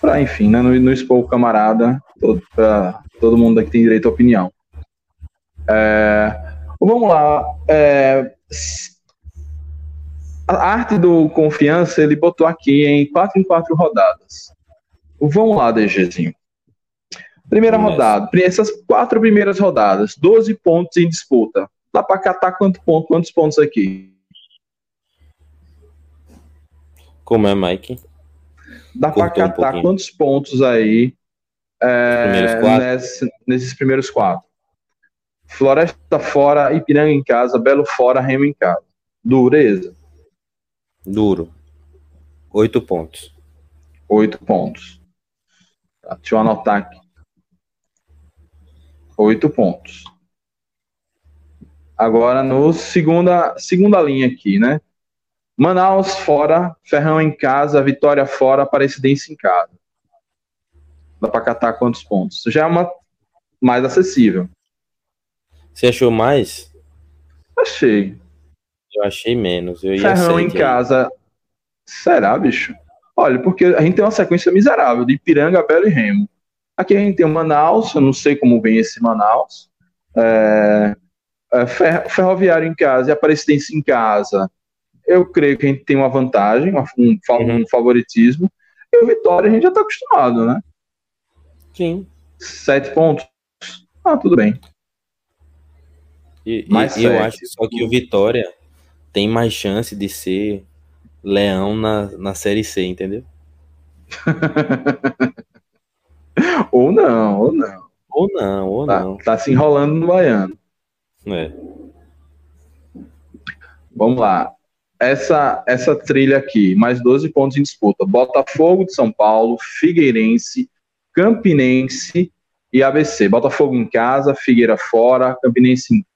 A: para, enfim, né, não, não expor o camarada, todo, pra, todo mundo aqui tem direito à opinião. É, vamos lá. É, a arte do confiança ele botou aqui em quatro em quatro rodadas. Vamos lá, DGzinho. Primeira rodada, essas quatro primeiras rodadas, 12 pontos em disputa. Dá para catar quanto ponto, quantos pontos aqui?
B: Como é, Mike?
A: Dá para catar um quantos pontos aí é, nesse, nesses primeiros quatro? Floresta fora, Ipiranga em casa, Belo fora, Remo em casa. Dureza.
B: Duro. Oito pontos.
A: Oito pontos. Tá, deixa eu anotar aqui. Oito pontos. Agora no segunda, segunda linha aqui, né? Manaus fora, Ferrão em casa, Vitória fora, Aparecidense em casa. Dá para catar quantos pontos? Já é uma mais acessível.
B: Você achou mais?
A: Achei.
B: Eu achei menos. Eu
A: Ferrão em casa. Será, bicho? Olha, porque a gente tem uma sequência miserável de Ipiranga, Belo e Remo. Aqui a gente tem o Manaus, eu não sei como vem esse Manaus. É, é, ferroviário em casa e Aparecidense em casa. Eu creio que a gente tem uma vantagem, um, um uhum. favoritismo. E o Vitória a gente já está acostumado, né?
B: Sim.
A: Sete pontos. Ah, tudo bem.
B: E, e eu acho só que o Vitória tem mais chance de ser leão na, na Série C, entendeu?
A: ou não, ou não.
B: Ou não, ou
A: tá,
B: não.
A: Tá se enrolando no baiano.
B: É.
A: Vamos lá. Essa, essa trilha aqui, mais 12 pontos em disputa. Botafogo de São Paulo, Figueirense, Campinense e ABC. Botafogo em casa, Figueira fora, Campinense em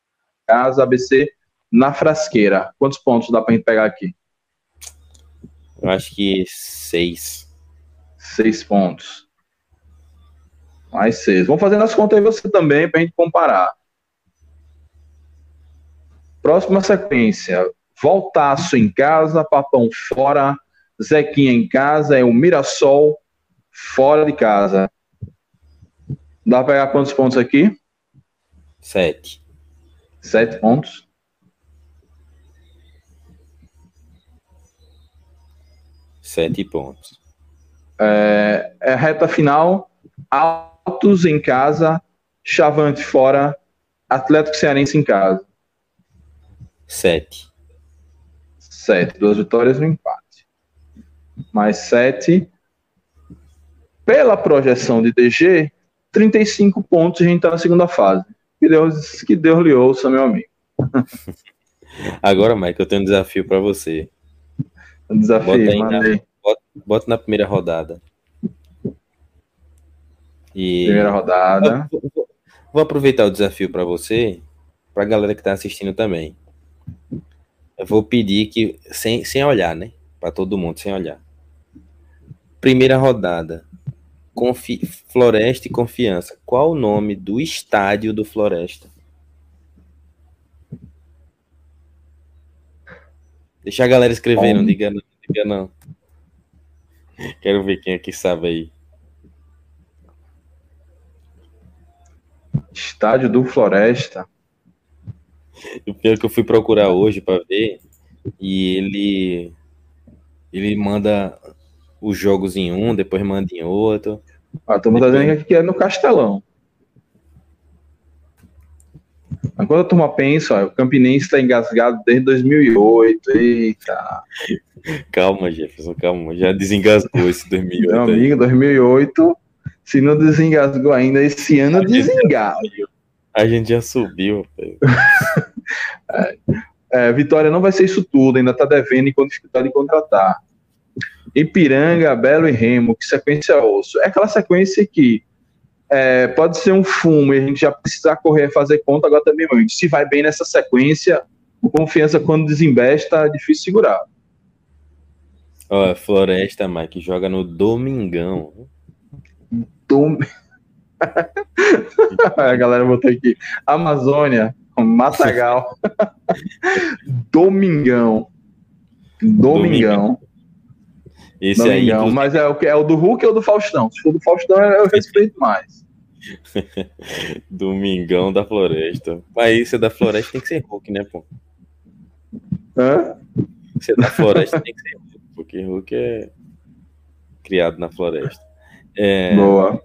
A: casa, ABC na frasqueira. Quantos pontos dá pra gente pegar aqui?
B: Eu acho que seis.
A: Seis pontos. Mais seis. Vamos fazendo as contas aí você também pra gente comparar. Próxima sequência. Voltaço em casa, Papão fora, Zequinha em casa, é o Mirassol fora de casa. Dá pra pegar quantos pontos aqui?
B: Sete.
A: Sete pontos.
B: Sete pontos.
A: É, é reta final. Altos em casa, Chavante fora, Atlético Cearense em casa.
B: Sete.
A: Sete. Duas vitórias e um empate. Mais sete. Pela projeção de DG, 35 pontos e a gente está na segunda fase. Que Deus, que Deus lhe ouça, meu amigo.
B: Agora, Mike, eu tenho um desafio para você.
A: Um desafio, bota, aí na,
B: bota, bota, na primeira rodada.
A: E... Primeira rodada.
B: Vou, vou, vou aproveitar o desafio para você, para a galera que está assistindo também. Eu vou pedir que, sem, sem olhar, né? Para todo mundo, sem olhar. Primeira rodada. Confi Floresta e Confiança. Qual o nome do estádio do Floresta? Deixa a galera escrever, não diga não, diga não. Quero ver quem aqui sabe aí.
A: Estádio do Floresta.
B: O pior é que eu fui procurar hoje para ver e ele ele manda os jogos em um, depois manda em outro.
A: Ah, turma tá dizendo que é no Castelão. Quando a turma pensa, ó, o Campinense está engasgado desde 2008. Eita.
B: Calma, Jefferson, calma. Já desengasgou esse 2008.
A: Meu amigo, aí. 2008, se não desengasgou ainda, esse ano desengasga.
B: A gente já subiu.
A: é, é, Vitória não vai ser isso tudo, ainda está devendo enquanto dificuldade de contratar. Ipiranga, Belo e Remo, que sequência osso. É aquela sequência que é, pode ser um fumo e a gente já precisa correr fazer conta agora também, muito. Se vai bem nessa sequência, o confiança quando desembesta é difícil segurar.
B: Ó, Floresta, Mike, joga no Domingão.
A: Dom... a galera botou aqui. Amazônia, Matagal. Domingão. Domingão.
B: Esse Domingão. aí.
A: Inclusive... Mas é o, é o do Hulk ou do Faustão? Se for do Faustão, eu respeito mais.
B: Domingão da Floresta. Mas isso é da Floresta tem que ser Hulk, né, pô?
A: Hã?
B: Você da floresta tem que ser Hulk, porque Hulk é criado na floresta. É...
A: Boa.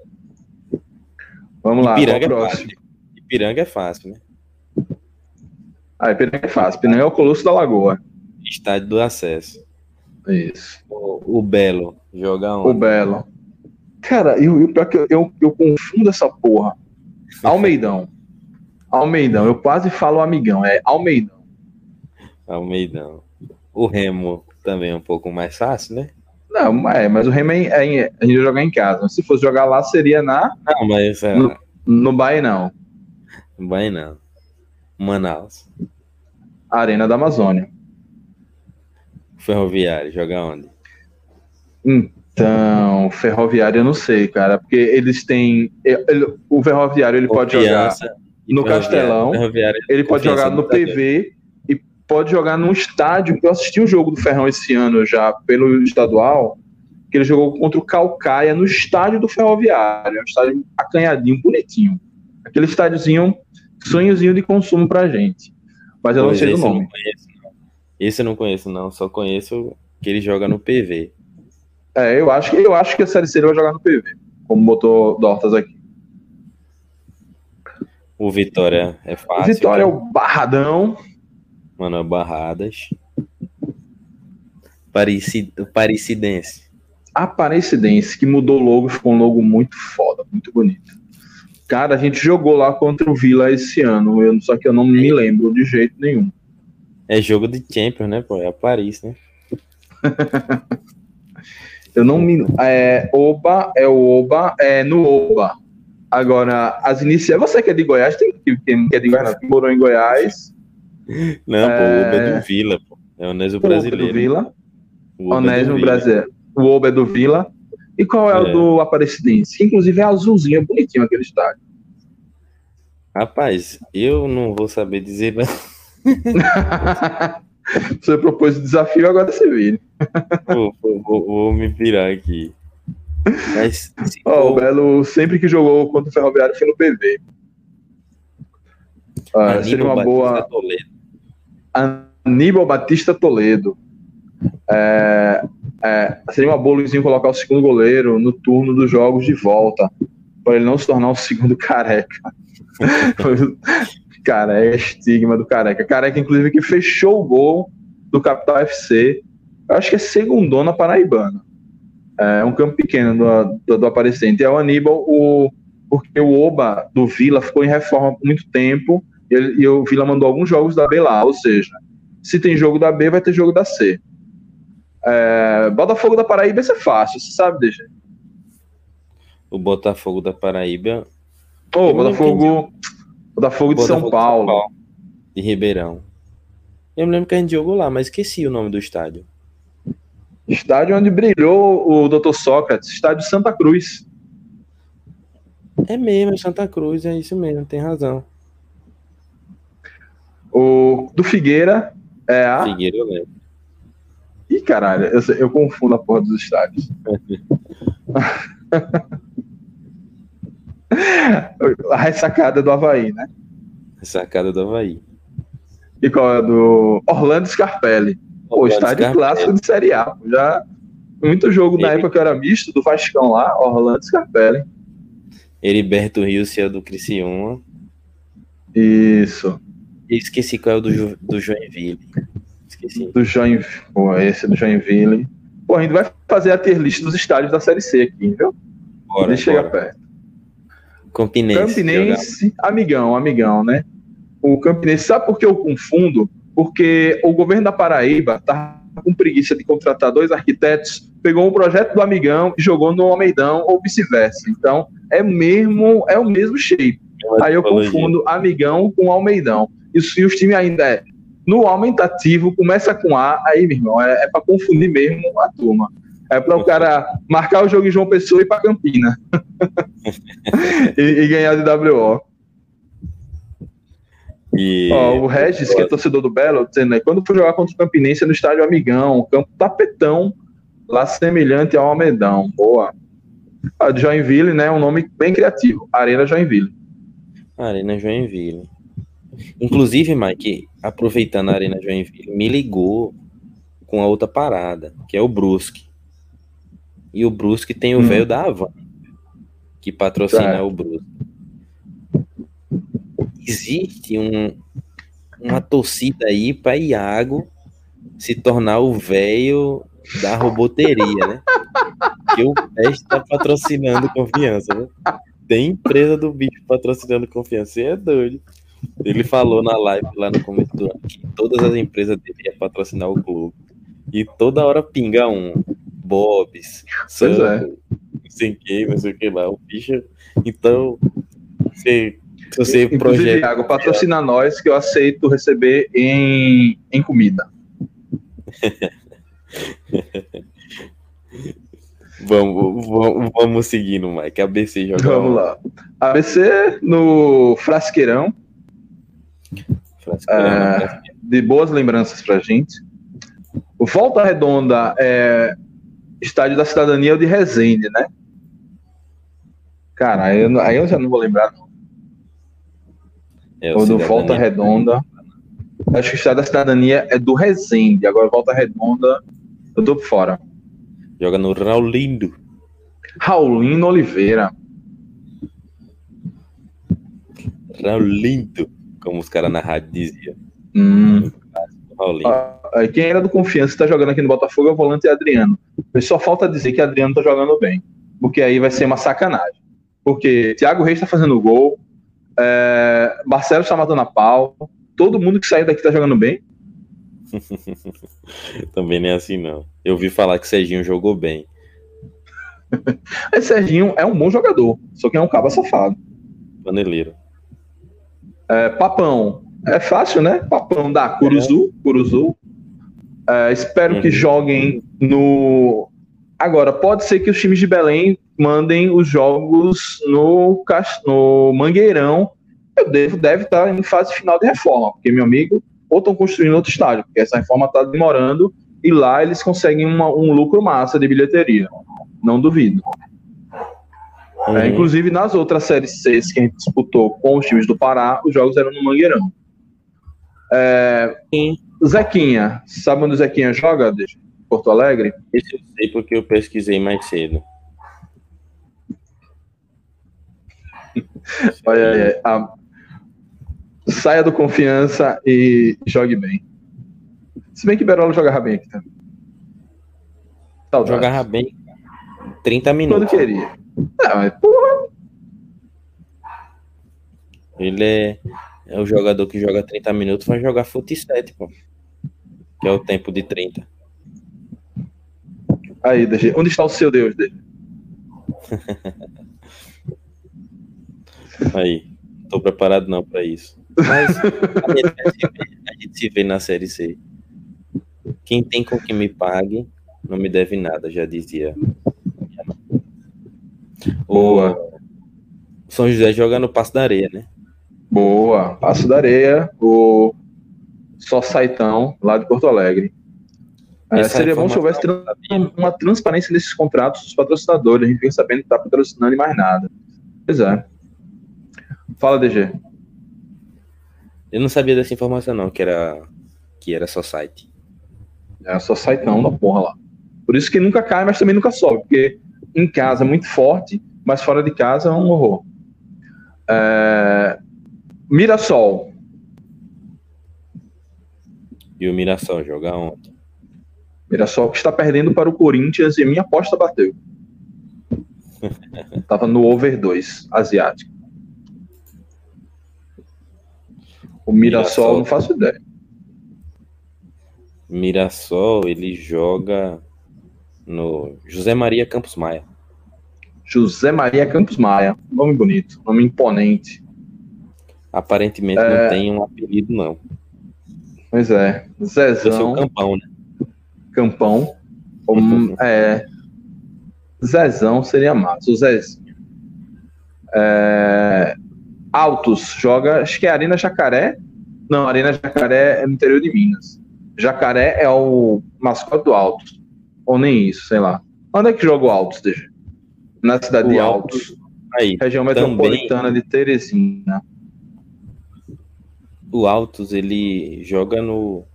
A: Vamos lá,
B: Ipiranga
A: qual
B: é
A: próximo?
B: fácil. Ipiranga é fácil, né?
A: Ah, Ipiranga é fácil. Ipiranga é o Colosso da Lagoa.
B: Estádio do acesso.
A: Isso.
B: O, o Belo joga
A: O
B: onde?
A: Belo. Cara, e o o pior que eu, eu, eu confundo essa porra. Almeidão. Almeidão. Eu quase falo amigão. É Almeidão.
B: Almeidão. O Remo também é um pouco mais fácil, né?
A: Não, é, mas o Remo é, é a gente jogar em casa. Se fosse jogar lá, seria na,
B: Não, mas é,
A: No- no Bahia, não.
B: não vai não. Manaus.
A: Arena da Amazônia.
B: Ferroviário, joga onde?
A: Então, ferroviário eu não sei, cara, porque eles têm. ele- o ferroviário ele pode jogar. No. Castelão,
B: Ferroviário,
A: Ele pode jogar no. PV e pode jogar num estádio. que Eu assisti o jogo do Ferrão esse ano já pelo estadual, que ele jogou contra o Calcaia no estádio do Ferroviário. É um estádio acanhadinho, bonitinho. Aquele estádiozinho, sonhozinho de consumo pra gente. Mas eu não sei
B: eu
A: nome.
B: não conheço. Esse eu não conheço, não. Só conheço que ele joga no PV.
A: É, eu acho, que- eu acho que a Série C ele vai jogar no PV, como botou Dortas aqui.
B: O Vitória é fácil.
A: Vitória é o Barradão.
B: Mano, Barradas. Pareci... Parecidense.
A: Aparecidense, que mudou o logo, ficou um logo muito foda, muito bonito. Cara, a gente jogou lá contra o Vila esse ano, eu, só que eu não me lembro de jeito nenhum.
B: É jogo de Champions, né, pô? É a Paris, né?
A: Eu não me. É, Oba é o Oba, é no Oba. Agora, as iniciais. Você que é de Goiás, tem que quem que é de Goiás, que morou em Goiás,
B: Não, pô, o
A: É.
B: Uber é do Vila, pô. É o Neso
A: o Oba é do
B: brasileiro.
A: Vila,
B: O Uber é
A: brasileiro. O Oba é do Vila. E qual é, o
B: É.
A: do Aparecidense? Que inclusive é azulzinho, é bonitinho aquele estádio.
B: Rapaz, eu não vou saber dizer.
A: você propôs o desafio, agora você vira.
B: Vou, vou- vou- me virar aqui. Mas
A: Ó, o Belo sempre que jogou contra o Ferroviário foi no PV. Ah, seria uma
B: Batista
A: boa.
B: Toledo,
A: Aníbal Batista Toledo. É, é, seria uma boa Luizinho colocar o segundo goleiro no turno dos jogos de volta, para ele não se tornar o segundo careca. Cara, é estigma do careca. Careca, inclusive, que fechou o gol do Capital FC. Eu acho que é segundona paraibana. É um campo pequeno do, do, do Aparecente. É o Aníbal, o, porque o Oba do Vila ficou em reforma por muito tempo e, ele- e o Vila mandou alguns jogos da B lá. Ou seja, se tem jogo da B, vai ter jogo da C. É, Botafogo da Paraíba isso é fácil, você sabe, deixa.
B: o Botafogo da Paraíba.
A: Ô,
B: não
A: Botafogo, Botafogo de São
B: Botafogo
A: Paulo.
B: De Ribeirão. Eu me lembro que a gente jogou lá, mas esqueci o nome do estádio.
A: Estádio onde brilhou o Dr. Sócrates, estádio Santa Cruz.
B: É mesmo, é Santa Cruz, é isso mesmo, tem razão.
A: O do Figueira é a.
B: Figueira, eu lembro.
A: Ih, caralho, eu, eu confundo a porra dos estádios. a ressacada do Havaí, né?
B: Sacada do Havaí.
A: E qual é a do Orlando Scarpelli? Pô,
B: Orlando
A: estádio
B: Scarpelli.
A: clássico de Série A. Já muito jogo na época que eu era misto do Vascão lá, Orlando Scarpelli.
B: Heriberto Rios é o do Criciúma.
A: Isso.
B: Esqueci qual é o do, do Joinville. Esqueci.
A: Do Joinville. Pô, esse do Joinville. Pô, a gente vai fazer a tier list dos estádios da Série C aqui, viu?
B: Bora,
A: Deixa
B: bora.
A: perto.
B: Campinense.
A: Campinense, amigão, amigão, né? O Campinense, sabe por que eu confundo? Porque o governo da Paraíba tá com preguiça de contratar dois arquitetos, pegou um projeto do amigão e jogou no Almeidão ou vice-versa. Então, é mesmo, é o mesmo shape.
B: jogar.
A: Aí eu confundo amigão com Almeidão. E se os times ainda é no aumentativo, começa com A, aí, meu irmão, é, é para confundir mesmo a turma. É para o cara marcar o jogo em João Pessoa e ir para Campina. e, e ganhar de WO.
B: E...
A: Ó, o Regis, que é torcedor do Belo, dizendo aí, quando for jogar contra o Campinense no estádio Amigão, campo tapetão, lá semelhante ao Almedão. Boa. A Joinville, né? Um nome bem criativo. Arena Joinville.
B: Arena Joinville. Inclusive, Mike, aproveitando a Arena Joinville, me ligou com a outra parada, que é o Brusque. E o Brusque tem o
A: Hum.
B: velho da Havan, que patrocina o Brusque. Existe um, uma torcida aí para Iago se tornar o velho da roboteria, né? Que o Peste tá patrocinando confiança, né? Tem empresa do bicho patrocinando confiança, você é doido. Ele falou na live lá no começo do ano que todas as empresas deveriam patrocinar o clube. E toda hora pinga um. Bob's,
A: Pois é.
B: Não sei o que, não sei o que lá. O bicho. Então, você, se você
A: Inclusive,
B: projeta.
A: Thiago, patrocina nós que eu aceito receber em, em comida.
B: Vamos, vamos, vamos seguindo, Mike. ABC joga.
A: Vamos lá. ABC no Frasqueirão,
B: Frasqueirão,
A: É. de boas lembranças pra gente. Volta Redonda é estádio da cidadania de Resende, né? Cara, aí eu, aí eu já não vou lembrar, não.
B: É,
A: O do. Volta Redonda. Acho que o estádio da cidadania é do Resende. Agora Volta Redonda, eu tô por fora.
B: Joga no Raulindo.
A: Raulino Oliveira.
B: Raulindo, como os caras na rádio diziam.
A: Hum.
B: Raulindo.
A: Ah, Quem era do Confiança que tá jogando aqui no Botafogo é o volante Adriano. Mas Só falta dizer que Adriano tá jogando bem. Porque aí vai ser uma sacanagem. Porque Thiago Reis tá fazendo gol, é, Marcelo está matando a pau, todo mundo que saiu daqui tá jogando bem.
B: Também nem é assim, não. Eu vi falar que Serginho jogou bem.
A: Aí Serginho é um bom jogador, só que é um cabo safado.
B: Paneleiro.
A: É, Papão, é fácil, né? Papão da Curuzu, Curuzu. É, espero que
B: Uhum.
A: joguem no. Agora, pode ser que os times de Belém mandem os jogos no, no Mangueirão. Eu devo, deve estar em fase final de reforma, porque, meu amigo, ou estão construindo outro estádio, porque essa reforma está demorando, e lá eles conseguem uma- um lucro massa de bilheteria. Não duvido. É,
B: Uhum.
A: inclusive, nas outras séries C que a gente disputou com os times do Pará, os jogos eram no Mangueirão. É,
B: Sim.
A: Zequinha, sabe onde o Zequinha joga? Deixa? Porto Alegre?
B: Esse eu sei porque eu pesquisei mais cedo.
A: Olha aí, a- saia do confiança e jogue bem. Se bem que Berola jogava bem aqui também. Saudades.
B: Jogava bem 30
A: quando
B: minutos.
A: queria. É, mas, porra,
B: Ele é, é o jogador que joga 30 minutos, vai jogar fut 7, pô. Que é o tempo de 30.
A: aí, DG, onde está o seu Deus, DG?
B: Aí, tô preparado não pra isso. Mas a gente, se ver, a gente se vê na série C. Quem tem com que me pague, não me deve nada, já dizia.
A: Boa.
B: O São José joga no Passo da Areia, né?
A: Boa. Passo da Areia, o Só Saitão, lá de Porto Alegre. É, seria bom se houvesse uma transparência nesses contratos dos patrocinadores. A gente fica sabendo que está patrocinando e mais nada. Pois é. Fala, DG.
B: Eu não sabia dessa informação não, que era que era só site.
A: É só Saitão da porra lá. Por isso que nunca cai, mas também nunca sobe. Porque em casa é muito forte, mas fora de casa é um horror. É, Mirassol.
B: E o Mirassol joga ontem.
A: Mirassol que está perdendo para o Corinthians e minha aposta bateu. Tava no over 2, asiático. O Mirassol,
B: Mirassol.
A: não faço ideia.
B: Mirassol, ele joga no José Maria Campos Maia.
A: José Maria Campos Maia. Nome bonito, nome imponente.
B: Aparentemente
A: É.
B: não tem um apelido não.
A: Pois é.
B: Eu sou
A: Zezão,
B: Campão, né?
A: Campão. Um, é, Zezão seria massa. O Zezinho. É, Altos joga, acho que é Arena Jacaré. Não, Arena Jacaré é no interior de Minas. Jacaré é o mascote do Altos. Ou nem isso, sei lá. Onde é que joga o Altos, DG? Na cidade
B: O
A: de
B: Altos-
A: Altos,
B: Aí,
A: região
B: também-
A: metropolitana de Teresina.
B: O Altos, ele joga no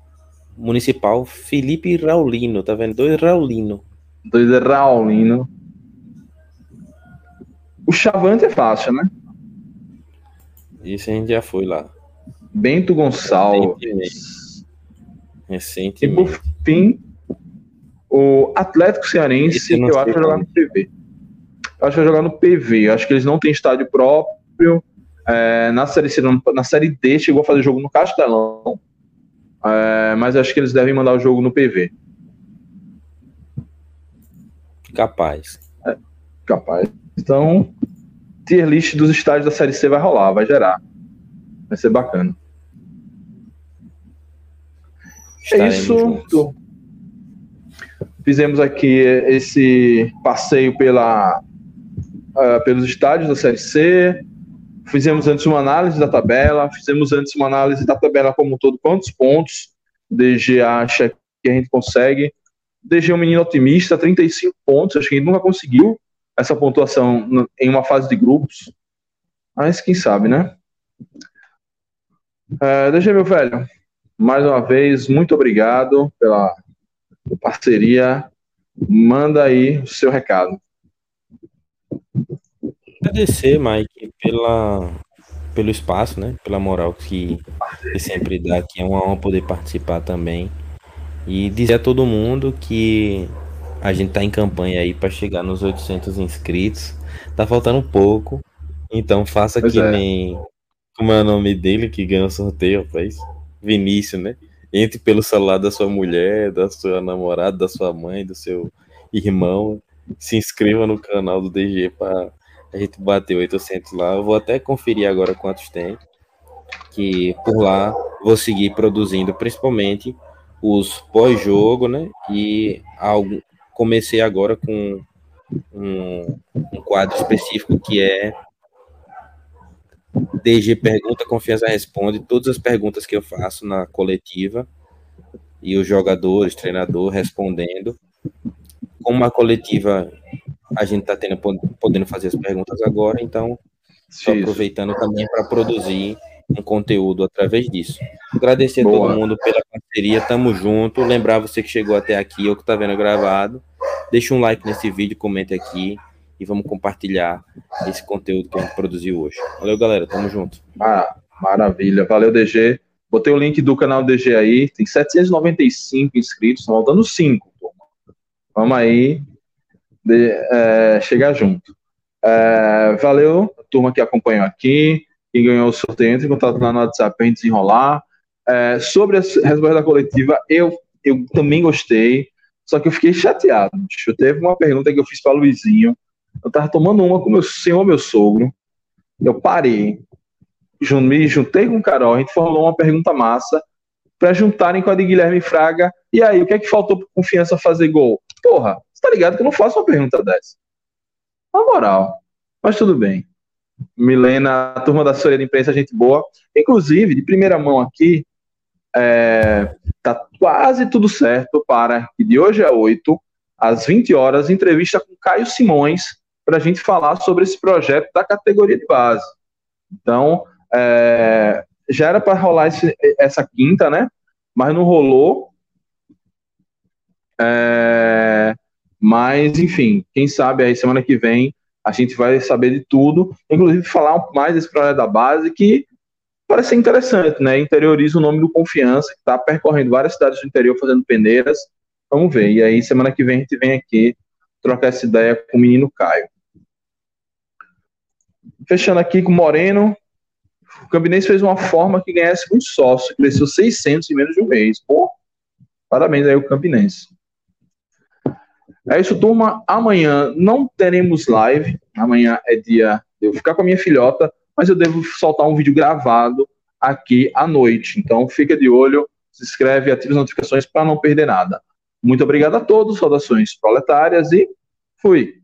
B: Municipal Felipe Raulino, tá vendo? Dois Raulino.
A: Dois Raulino. O Chavante é fácil, né?
B: Isso a gente já foi lá.
A: Bento Gonçalves.
B: Recentemente.
A: E por fim, o Atlético Cearense, eu, eu acho que vai jogar no PV. Eu acho que vai jogar no PV. Eu acho que eles não têm estádio próprio. É, na, série na série D chegou a fazer jogo no Castelão. É, mas acho que eles devem mandar o jogo no PV.
B: Capaz.
A: É, capaz. Então, tier list dos estádios da série C vai rolar, vai gerar. Vai ser bacana. É isso. Fizemos aqui esse passeio pela, uh, pelos estádios da Série C. Fizemos antes uma análise da tabela. Fizemos antes uma análise da tabela como um todo. Quantos pontos DG acha que a gente consegue? DG é um menino otimista, 35 pontos. Acho que a gente nunca conseguiu essa pontuação em uma fase de grupos. Mas quem sabe, né? Uh, DG, meu velho, mais uma vez, muito obrigado pela parceria. Manda aí o seu recado.
B: Agradecer, Mike, pela, pelo espaço, né? Pela moral que, que sempre dá aqui. É uma honra poder participar também. E dizer a todo mundo que a gente tá em campanha aí para chegar nos 800 inscritos. Tá faltando pouco. Então faça pois que é. nem. Como é o nome dele que ganhou o sorteio, rapaz? Vinícius, né? Entre pelo celular da sua mulher, da sua namorada, da sua mãe, do seu irmão. Se inscreva no canal do DG para a gente bater 800 lá. Eu vou até conferir agora quantos tem. Que por lá vou seguir produzindo, principalmente os pós-jogo, né? E algo, comecei agora com um, um quadro específico que é DG pergunta, confiança responde. Todas as perguntas que eu faço na coletiva e os jogadores, treinador respondendo. Como a coletiva a gente está tendo podendo fazer as perguntas agora, então estou aproveitando também para produzir um conteúdo através disso. Agradecer Boa. a todo mundo pela parceria, tamo junto. Lembrar você que chegou até aqui ou que está vendo gravado, deixa um like nesse vídeo, comente aqui e vamos compartilhar esse conteúdo que a gente produziu hoje. Valeu, galera. Tamo junto.
A: Ah, maravilha. Valeu, DG. Botei o link do canal DG aí. Tem 795 inscritos, estão faltando 5. Vamos aí de, é, chegar junto. É, valeu, turma que acompanhou aqui. Quem ganhou o sorteio, entre em contato lá no WhatsApp para a gente desenrolar. É, sobre a resposta da coletiva, eu, eu também gostei. Só que eu fiquei chateado. Bicho. Teve uma pergunta que eu fiz para o Luizinho. Eu tava tomando uma com meu senhor, meu sogro. Eu parei, me juntei com o Carol, a gente falou uma pergunta massa para juntarem com a de Guilherme Fraga. E aí, o que é que faltou para confiança fazer gol? Porra, tá ligado que eu não faço uma pergunta dessa? Na moral. Mas tudo bem. Milena, a turma da assessoria de imprensa, gente boa. Inclusive, de primeira mão aqui, é, tá quase tudo certo para que de hoje a 8, às 20 horas, entrevista com Caio Simões, para a gente falar sobre esse projeto da categoria de base. Então, é, já era para rolar esse, essa quinta, né? Mas não rolou. É, mas, enfim, quem sabe aí semana que vem a gente vai saber de tudo, inclusive falar mais desse projeto da base que parece interessante, né? Interioriza o nome do Confiança, que está percorrendo várias cidades do interior fazendo peneiras. Vamos ver. E aí, semana que vem, a gente vem aqui trocar essa ideia com o menino Caio. Fechando aqui com o Moreno. O Campinense fez uma forma que ganhasse um sócio, cresceu 600 em menos de um mês. Pô, parabéns aí o Campinense. É isso, turma. Amanhã não teremos live. Amanhã é dia de eu ficar com a minha filhota, mas eu devo soltar um vídeo gravado aqui à noite. Então fica de olho, se inscreve, ative as notificações para não perder nada. Muito obrigado a todos, saudações proletárias e fui.